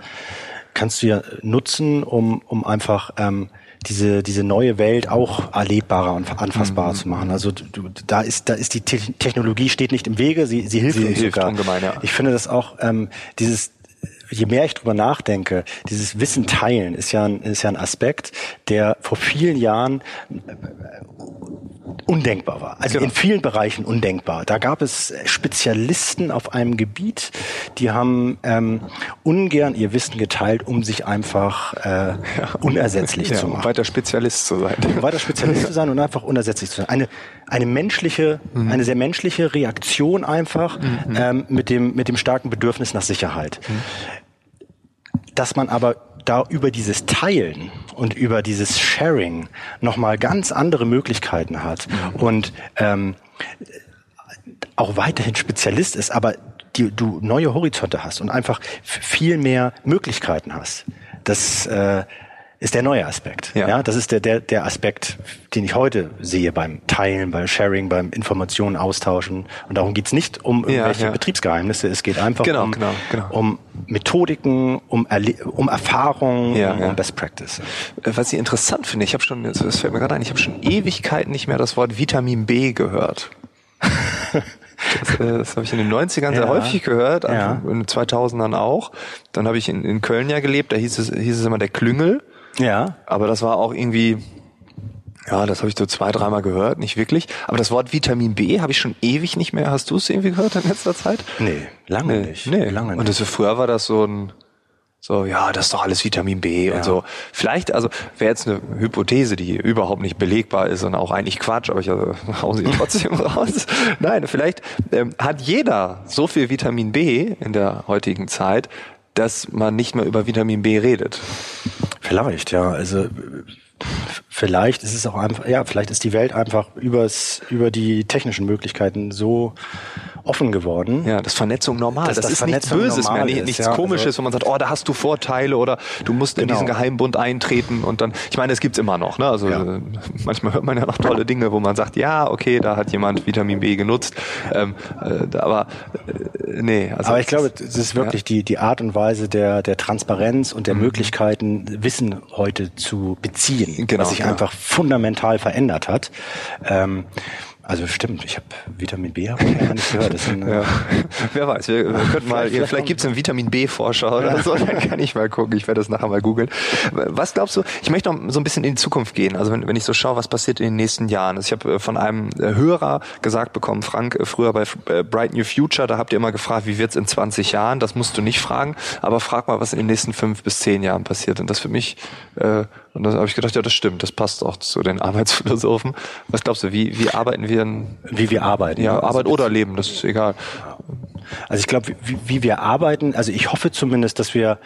kannst du ja nutzen, um um einfach ähm, diese diese neue Welt auch erlebbarer und anfassbarer Mhm. zu machen. Also du, da ist da ist die Te Technologie steht nicht im Wege, sie sie hilft Sie uns hilft sogar. ungemein, ja. Ich finde das auch ähm, dieses je mehr ich drüber nachdenke, dieses Wissen teilen ist ja ein, ist ja ein Aspekt, der vor vielen Jahren undenkbar war. Also Genau. in vielen Bereichen undenkbar. Da gab es Spezialisten auf einem Gebiet, die haben ähm, ungern ihr Wissen geteilt, um sich einfach äh, unersetzlich Ja, zu um machen. weiter Spezialist zu sein. Um weiter Spezialist zu sein und einfach unersetzlich zu sein. Eine, eine menschliche, Mhm. eine sehr menschliche Reaktion einfach ähm, mit, dem, mit dem starken Bedürfnis nach Sicherheit. Mhm. Dass man aber da über dieses Teilen und über dieses Sharing nochmal ganz andere Möglichkeiten hat Mhm. und ähm, auch weiterhin Spezialist ist, aber die, du neue Horizonte hast und einfach viel mehr Möglichkeiten hast. Das äh, ist der neue Aspekt. Ja. Ja. das ist der, der, der Aspekt, den ich heute sehe beim Teilen, beim Sharing, beim Informationen austauschen. Und darum geht's nicht um Ja, irgendwelche ja. Betriebsgeheimnisse. Es geht einfach Genau, um, genau, genau. um Methodiken, um, Erle um Erfahrung, Ja, um, ja. Best Practice. Äh, Was ich interessant finde, ich habe schon, das das fällt mir gerade ein, ich habe schon Ewigkeiten nicht mehr das Wort Vitamin B gehört. Das, äh, das habe ich in den 90ern sehr Ja. häufig gehört, Ja. in den 2000ern auch. Dann habe ich in, in Köln ja gelebt, da hieß es, hieß es immer der Klüngel. Ja. Aber das war auch irgendwie, ja, das habe ich so zwei, dreimal gehört, nicht wirklich. Aber das Wort Vitamin B habe ich schon ewig nicht mehr. Hast du es irgendwie gehört in letzter Zeit? Nee, lange nicht. Nee, Lange Und das, früher war das so ein, So, ja, das ist doch alles Vitamin B ja. und so. Vielleicht, also wäre jetzt eine Hypothese, die überhaupt nicht belegbar ist und auch eigentlich Quatsch, aber ich also, hau sie trotzdem raus. Nein, vielleicht ähm, hat jeder so viel Vitamin B in der heutigen Zeit, dass man nicht mehr über Vitamin B redet. Vielleicht, ja. Also vielleicht ist es auch einfach, ja, vielleicht ist die Welt einfach übers, über die technischen Möglichkeiten so offen geworden. Ja, das Vernetzung normal. Das, das, das ist Vernetzung nichts Böses mehr, ist, nichts ja, Komisches, also, wo man sagt, oh, da hast du Vorteile oder du musst genau. in diesen Geheimbund eintreten und dann, ich meine, es gibt's immer noch, ne? Also ja. manchmal hört man ja noch tolle Dinge, wo man sagt, ja, okay, da hat jemand Vitamin B genutzt, ähm, äh, aber äh, nee. Also aber ich glaube, es ist wirklich ja. die die Art und Weise der der Transparenz und der mhm. Möglichkeiten, Wissen heute zu beziehen, genau, was sich einfach fundamental verändert hat. Ähm, also stimmt, ich habe Vitamin B habe ich ja nicht gehört. Ein, ja. Wer weiß, wir, wir könnten mal, vielleicht, vielleicht gibt es einen Vitamin B-Forscher oder ja. so, dann kann ich mal gucken, ich werde das nachher mal googeln. Was glaubst du, ich möchte noch so ein bisschen in die Zukunft gehen, also wenn, wenn ich so schaue, was passiert in den nächsten Jahren. Also ich habe äh, von einem äh, Hörer gesagt bekommen, Frank, äh, früher bei Bright New Future, da habt ihr immer gefragt, wie wird's in 20 Jahren, das musst du nicht fragen, aber frag mal, was in den nächsten fünf bis zehn Jahren passiert. Und das für mich äh, und da habe ich gedacht, ja, das stimmt, das passt auch zu den Arbeitsphilosophen. Was glaubst du, wie, wie arbeiten wir? In, wie wir arbeiten. Ja, Arbeit oder Leben, das ist egal. Also ich glaube, wie, wie wir arbeiten, also ich hoffe zumindest, dass wir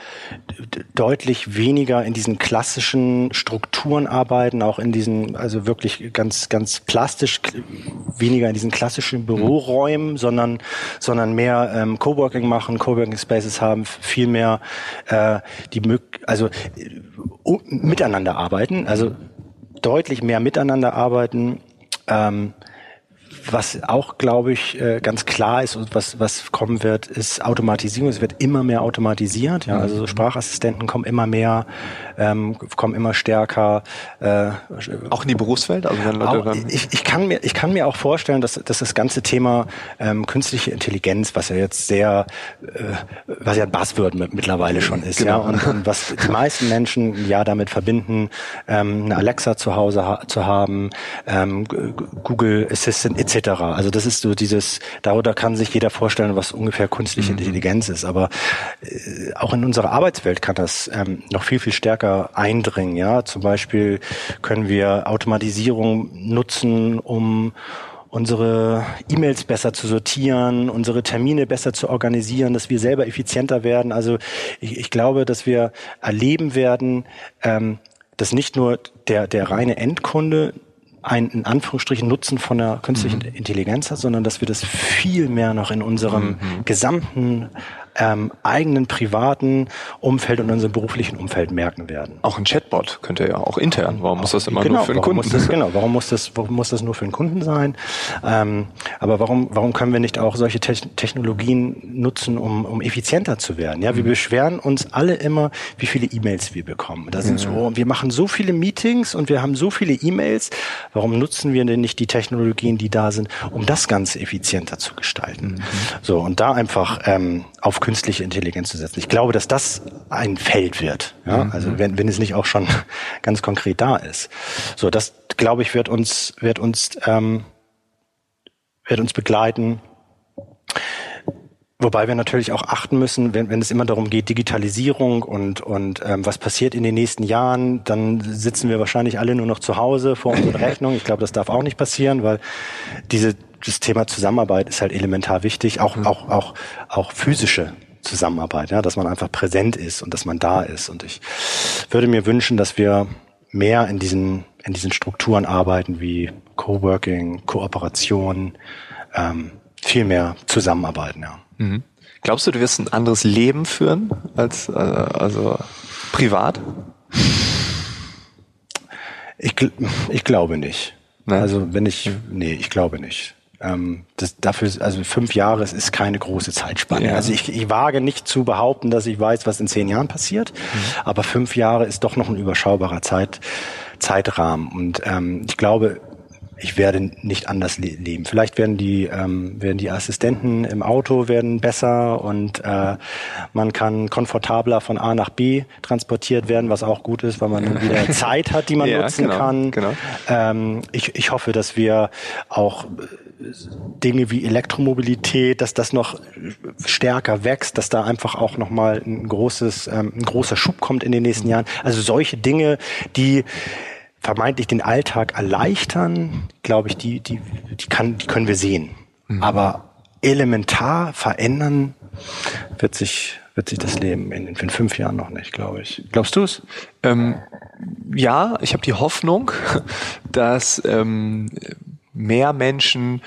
deutlich weniger in diesen klassischen Strukturen arbeiten, auch in diesen, also wirklich ganz, ganz plastisch, weniger in diesen klassischen Büroräumen, mhm. sondern, sondern mehr ähm, Coworking machen, Coworking Spaces haben, viel mehr äh, die also uh, miteinander arbeiten, also deutlich mehr miteinander arbeiten. Ähm, was auch, glaube ich, äh, ganz klar ist und was, was kommen wird, ist Automatisierung. Es wird immer mehr automatisiert. Ja, also mhm. Sprachassistenten kommen immer mehr, ähm, kommen immer stärker. Äh, auch in die Berufswelt? Also wenn Leute dann ich, ich, kann mir, ich kann mir auch vorstellen, dass, dass das ganze Thema ähm, künstliche Intelligenz, was ja jetzt sehr, äh, was ja ein Buzzword mittlerweile schon ist, genau. ja, und, und was die meisten Menschen ja damit verbinden, ähm, eine Alexa zu Hause ha zu haben, ähm, Google Assistant etc also das ist so dieses, darüber kann sich jeder vorstellen, was ungefähr künstliche mhm. Intelligenz ist. Aber äh, auch in unserer Arbeitswelt kann das ähm, noch viel, viel stärker eindringen. Ja, zum Beispiel können wir Automatisierung nutzen, um unsere E-Mails besser zu sortieren, unsere Termine besser zu organisieren, dass wir selber effizienter werden. Also ich, ich glaube, dass wir erleben werden, ähm, dass nicht nur der, der reine Endkunde ein in Anführungsstrichen Nutzen von der künstlichen mhm. Intelligenz hat, sondern dass wir das viel mehr noch in unserem mhm. gesamten ähm, eigenen privaten Umfeld und unserem beruflichen Umfeld merken werden. Auch ein Chatbot könnte ja auch intern. Warum muss das immer genau, nur für den Kunden? Das, genau, warum muss das, warum muss das nur für den Kunden sein? Ähm, aber warum, warum können wir nicht auch solche Te Technologien nutzen, um, um effizienter zu werden? Ja, wir mhm. beschweren uns alle immer, wie viele E-Mails wir bekommen. Da sind ja. so, wir machen so viele Meetings und wir haben so viele E-Mails. Warum nutzen wir denn nicht die Technologien, die da sind, um das Ganze effizienter zu gestalten? Mhm. So und da einfach ähm, auf künstliche Intelligenz zu setzen. Ich glaube, dass das ein Feld wird. Ja? Mhm. Also wenn, wenn es nicht auch schon ganz konkret da ist. So, das glaube ich wird uns wird uns ähm, wird uns begleiten. Wobei wir natürlich auch achten müssen, wenn, wenn es immer darum geht, Digitalisierung und, und ähm, was passiert in den nächsten Jahren, dann sitzen wir wahrscheinlich alle nur noch zu Hause vor unseren Rechnungen. Ich glaube, das darf auch nicht passieren, weil diese das Thema Zusammenarbeit ist halt elementar wichtig, auch, mhm. auch, auch, auch physische Zusammenarbeit, ja, dass man einfach präsent ist und dass man da ist. Und ich würde mir wünschen, dass wir mehr in diesen, in diesen Strukturen arbeiten wie Coworking, Kooperation, ähm, viel mehr zusammenarbeiten, ja. Mhm. Glaubst du, du wirst ein anderes Leben führen als äh, also privat? Ich, ich glaube nicht. Nein. Also wenn ich, nee, ich glaube nicht. Ähm, das, dafür, also fünf Jahre ist keine große Zeitspanne. Ja. Also ich, ich wage nicht zu behaupten, dass ich weiß, was in zehn Jahren passiert, mhm. aber fünf Jahre ist doch noch ein überschaubarer Zeit, Zeitrahmen. Und ähm, ich glaube, ich werde nicht anders le leben. Vielleicht werden die, ähm, werden die Assistenten im Auto werden besser und äh, man kann komfortabler von A nach B transportiert werden, was auch gut ist, weil man wieder Zeit hat, die man ja, nutzen genau, kann. Genau. Ähm, ich, ich hoffe, dass wir auch Dinge wie Elektromobilität, dass das noch stärker wächst, dass da einfach auch nochmal ein großes, ähm, ein großer Schub kommt in den nächsten Jahren. Also solche Dinge, die vermeintlich den Alltag erleichtern, glaube ich, die, die, die, kann, die können wir sehen. Mhm. Aber elementar verändern wird sich, wird sich das Leben in, in fünf Jahren noch nicht, glaube ich. Glaubst du es? Ähm, ja, ich habe die Hoffnung, dass ähm, mehr Menschen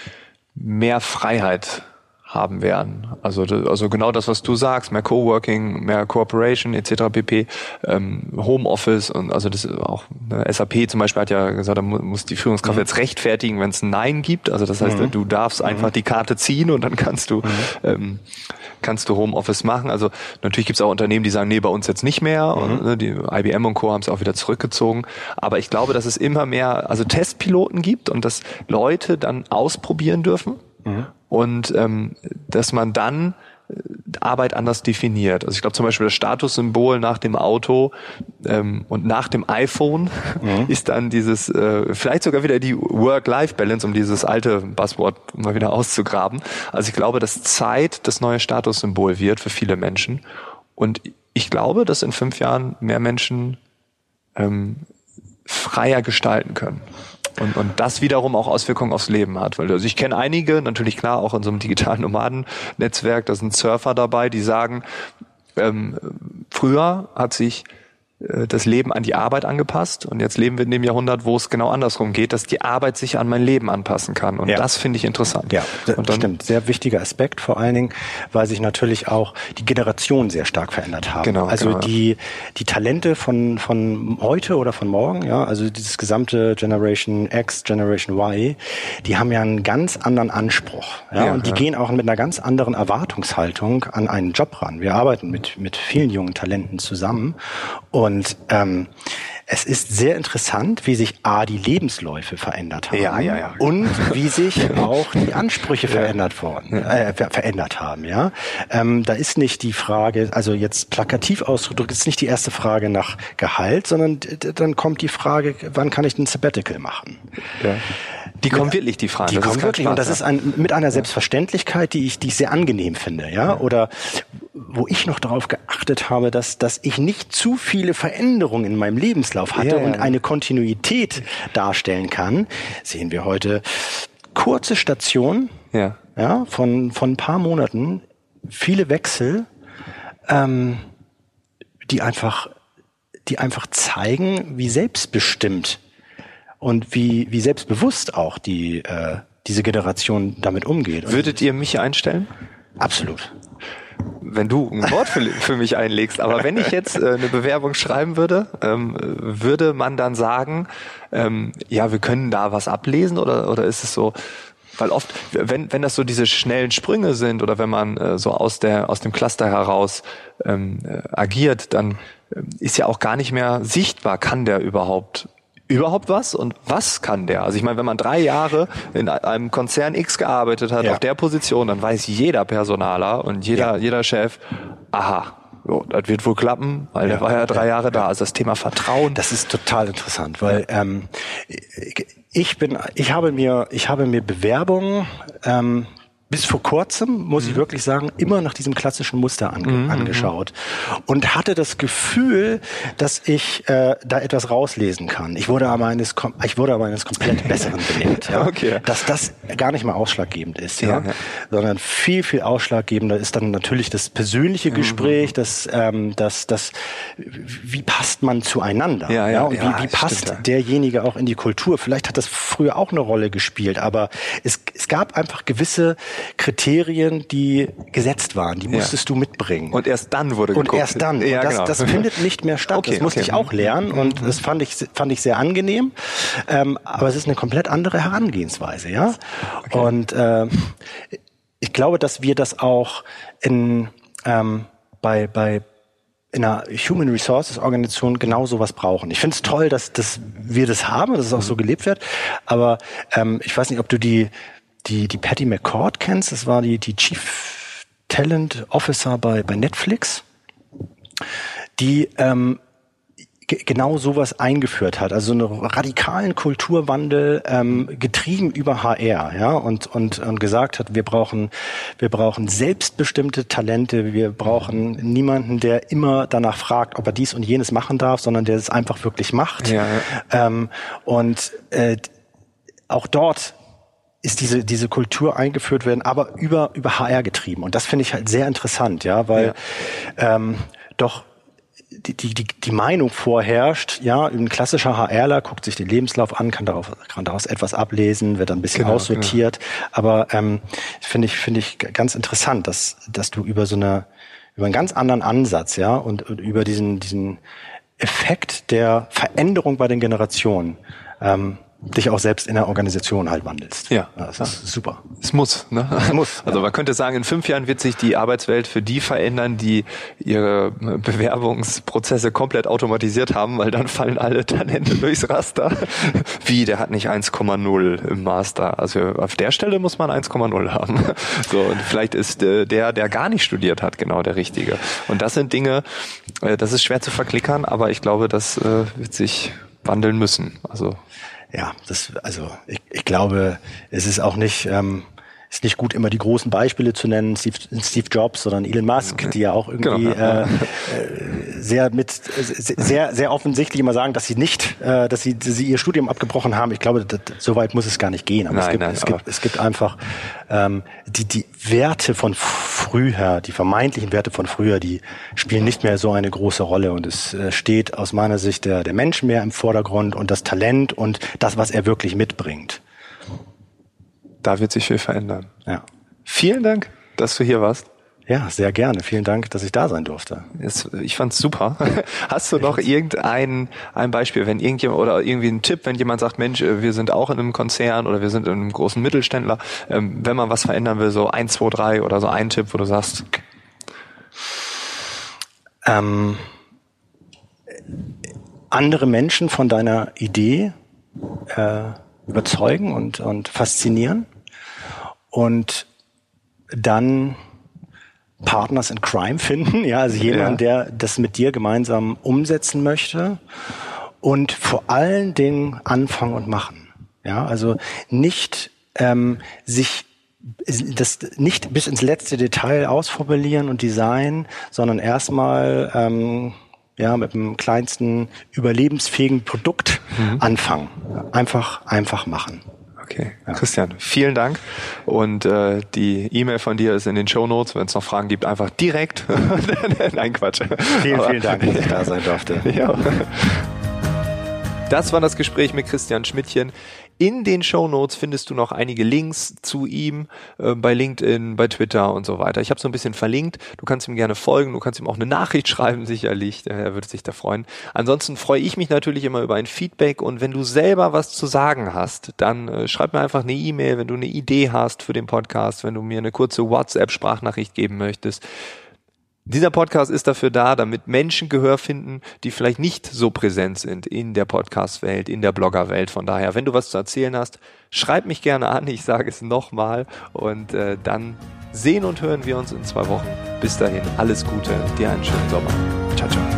mehr Freiheit haben werden. Also, also genau das, was du sagst, mehr Coworking, mehr Cooperation etc. pp, ähm, Homeoffice und also das ist auch ne, SAP zum Beispiel hat ja gesagt, da muss die Führungskraft mhm. jetzt rechtfertigen, wenn es ein Nein gibt. Also das heißt, mhm. du darfst mhm. einfach die Karte ziehen und dann kannst du mhm. ähm, kannst du Homeoffice machen. Also natürlich gibt es auch Unternehmen, die sagen, nee, bei uns jetzt nicht mehr. Mhm. Und, ne, die IBM und Co. haben es auch wieder zurückgezogen. Aber ich glaube, dass es immer mehr also Testpiloten gibt und dass Leute dann ausprobieren dürfen. Und ähm, dass man dann äh, Arbeit anders definiert. Also ich glaube zum Beispiel das Statussymbol nach dem Auto ähm, und nach dem iPhone mhm. ist dann dieses, äh, vielleicht sogar wieder die Work-Life-Balance, um dieses alte Buzzword mal wieder auszugraben. Also ich glaube, dass Zeit das neue Statussymbol wird für viele Menschen. Und ich glaube, dass in fünf Jahren mehr Menschen ähm, freier gestalten können. Und, und das wiederum auch Auswirkungen aufs Leben hat. Weil also ich kenne einige, natürlich klar auch in so einem digitalen Nomaden-Netzwerk, da sind Surfer dabei, die sagen, ähm, früher hat sich das Leben an die Arbeit angepasst und jetzt leben wir in dem Jahrhundert, wo es genau andersrum geht, dass die Arbeit sich an mein Leben anpassen kann und ja. das finde ich interessant. Ja, und dann, stimmt. Sehr wichtiger Aspekt vor allen Dingen, weil sich natürlich auch die Generationen sehr stark verändert haben. Genau, also genau. die die Talente von von heute oder von morgen, ja, also dieses gesamte Generation X, Generation Y, die haben ja einen ganz anderen Anspruch, ja, ja und die ja. gehen auch mit einer ganz anderen Erwartungshaltung an einen Job ran. Wir arbeiten mit mit vielen jungen Talenten zusammen und und ähm, es ist sehr interessant, wie sich A, die Lebensläufe verändert haben ja, ja, ja. und wie sich auch die Ansprüche verändert worden, äh, ver verändert haben. Ja, ähm, Da ist nicht die Frage, also jetzt plakativ ausgedrückt, ist nicht die erste Frage nach Gehalt, sondern dann kommt die Frage, wann kann ich ein Sabbatical machen? Ja. Die kommen wirklich, die Fragen. Die das kommen wirklich. Spaß, und das ist ein, mit einer Selbstverständlichkeit, die ich, die ich sehr angenehm finde, ja. Oder wo ich noch darauf geachtet habe, dass, dass ich nicht zu viele Veränderungen in meinem Lebenslauf hatte ja, ja. und eine Kontinuität darstellen kann, sehen wir heute kurze Station, ja, ja von, von ein paar Monaten, viele Wechsel, ähm, die einfach, die einfach zeigen, wie selbstbestimmt und wie, wie selbstbewusst auch die, äh, diese Generation damit umgeht. Würdet ihr mich einstellen? Absolut. Wenn du ein Wort für, für mich einlegst, aber wenn ich jetzt äh, eine Bewerbung schreiben würde, ähm, würde man dann sagen, ähm, ja, wir können da was ablesen oder, oder ist es so, weil oft, wenn, wenn das so diese schnellen Sprünge sind oder wenn man äh, so aus der aus dem Cluster heraus ähm, äh, agiert, dann äh, ist ja auch gar nicht mehr sichtbar, kann der überhaupt überhaupt was und was kann der? Also ich meine, wenn man drei Jahre in einem Konzern X gearbeitet hat, ja. auf der Position, dann weiß jeder Personaler und jeder, ja. jeder Chef, aha, so, das wird wohl klappen, weil ja, der war ja drei Jahre da. Also das Thema Vertrauen. Das ist total interessant, weil ähm, ich bin, ich habe mir, ich habe mir Bewerbungen ähm, bis vor kurzem, muss mhm. ich wirklich sagen, immer nach diesem klassischen Muster ange mhm. angeschaut und hatte das Gefühl, dass ich äh, da etwas rauslesen kann. Ich wurde aber eines, ich wurde aber eines komplett Besseren belehrt, ja? okay. dass das gar nicht mal ausschlaggebend ist, ja? ja, ja. sondern viel, viel ausschlaggebender ist dann natürlich das persönliche mhm. Gespräch, mhm. das, ähm, das, das, wie passt man zueinander, ja, ja, ja? und wie, wie passt stimmt, derjenige auch in die Kultur. Vielleicht hat das früher auch eine Rolle gespielt, aber es, es gab einfach gewisse Kriterien, die gesetzt waren. Die musstest ja. du mitbringen. Und erst dann wurde geguckt. Und erst dann. Ja, und das, genau. das findet nicht mehr statt. Okay, das musste okay. ich auch lernen und mhm. das fand ich, fand ich sehr angenehm. Ähm, aber es ist eine komplett andere Herangehensweise, ja. Okay. Und äh, ich glaube, dass wir das auch in ähm, bei, bei in einer Human Resources Organisation genau sowas brauchen. Ich finde es toll, dass, dass wir das haben, dass es auch so gelebt wird. Aber ähm, ich weiß nicht, ob du die, die, die Patty McCord kennst. Das war die, die Chief Talent Officer bei, bei Netflix. Die ähm, genau sowas eingeführt hat, also einen radikalen Kulturwandel ähm, getrieben über HR, ja, und, und, und gesagt hat, wir brauchen, wir brauchen selbstbestimmte Talente, wir brauchen niemanden, der immer danach fragt, ob er dies und jenes machen darf, sondern der es einfach wirklich macht. Ja. Ähm, und äh, auch dort ist diese, diese Kultur eingeführt werden, aber über, über HR getrieben. Und das finde ich halt sehr interessant, ja, weil ja. Ähm, doch die, die, die, die Meinung vorherrscht, ja, ein klassischer HRler guckt sich den Lebenslauf an, kann darauf, kann daraus etwas ablesen, wird dann ein bisschen genau, aussortiert. Genau. Aber ähm, finde ich, finde ich ganz interessant, dass, dass du über so eine, über einen ganz anderen Ansatz, ja, und, und über diesen, diesen Effekt der Veränderung bei den Generationen ähm, dich auch selbst in der Organisation halt wandelst. Ja. Das ist super. Es muss, ne? Es muss. Also ja. man könnte sagen, in fünf Jahren wird sich die Arbeitswelt für die verändern, die ihre Bewerbungsprozesse komplett automatisiert haben, weil dann fallen alle Talente durchs Raster. Wie, der hat nicht 1,0 im Master. Also auf der Stelle muss man 1,0 haben. So, und vielleicht ist äh, der, der gar nicht studiert hat, genau der Richtige. Und das sind Dinge, äh, das ist schwer zu verklickern, aber ich glaube, das äh, wird sich wandeln müssen. Also ja, das, also ich, ich glaube, es ist auch nicht, ähm, ist nicht gut, immer die großen Beispiele zu nennen, Steve, Steve Jobs, sondern Elon Musk, die ja auch irgendwie genau. äh, äh, sehr mit sehr sehr offensichtlich immer sagen, dass sie nicht, äh, dass sie, sie ihr Studium abgebrochen haben. Ich glaube, das, so weit muss es gar nicht gehen. Aber nein, es gibt nein, es gibt es gibt einfach ähm, die die Werte von früher, die vermeintlichen Werte von früher, die spielen nicht mehr so eine große Rolle und es äh, steht aus meiner Sicht der der Mensch mehr im Vordergrund und das Talent und das, was er wirklich mitbringt da wird sich viel verändern. Ja. Vielen Dank, dass du hier warst. Ja, sehr gerne. Vielen Dank, dass ich da sein durfte. Ich fand's super. Hast du noch irgendein ein Beispiel, wenn irgendjemand oder irgendwie ein Tipp, wenn jemand sagt, Mensch, äh, wir sind auch in einem Konzern oder wir sind in einem großen Mittelständler, ähm, wenn man was verändern will, so eins, zwei, drei oder so ein Tipp, wo du sagst. Ähm, andere Menschen von deiner Idee äh, überzeugen und, und faszinieren und dann Partners in Crime finden, ja, also jemand, ja. der das mit dir gemeinsam umsetzen möchte und vor allen Dingen anfangen und machen. Ja, also nicht ähm, sich das nicht bis ins letzte Detail ausformulieren und designen, sondern erstmal ähm, ja, mit dem kleinsten überlebensfähigen Produkt mhm. anfangen. Einfach, einfach machen. Okay, ja. Christian, vielen Dank. Und äh, die E-Mail von dir ist in den Show Notes. Wenn es noch Fragen gibt, einfach direkt. Nein, Quatsch. Vielen, vielen Dank, dass ich da sein durfte. Ja. Das war das Gespräch mit Christian Schmidtchen. In den Show Notes findest du noch einige Links zu ihm äh, bei LinkedIn, bei Twitter und so weiter. Ich habe so ein bisschen verlinkt. Du kannst ihm gerne folgen. Du kannst ihm auch eine Nachricht schreiben, sicherlich. Er würde sich da freuen. Ansonsten freue ich mich natürlich immer über ein Feedback. Und wenn du selber was zu sagen hast, dann äh, schreib mir einfach eine E-Mail, wenn du eine Idee hast für den Podcast, wenn du mir eine kurze WhatsApp-Sprachnachricht geben möchtest. Dieser Podcast ist dafür da, damit Menschen Gehör finden, die vielleicht nicht so präsent sind in der Podcast-Welt, in der Blogger-Welt. Von daher, wenn du was zu erzählen hast, schreib mich gerne an. Ich sage es nochmal. Und äh, dann sehen und hören wir uns in zwei Wochen. Bis dahin, alles Gute, dir einen schönen Sommer. Ciao, ciao.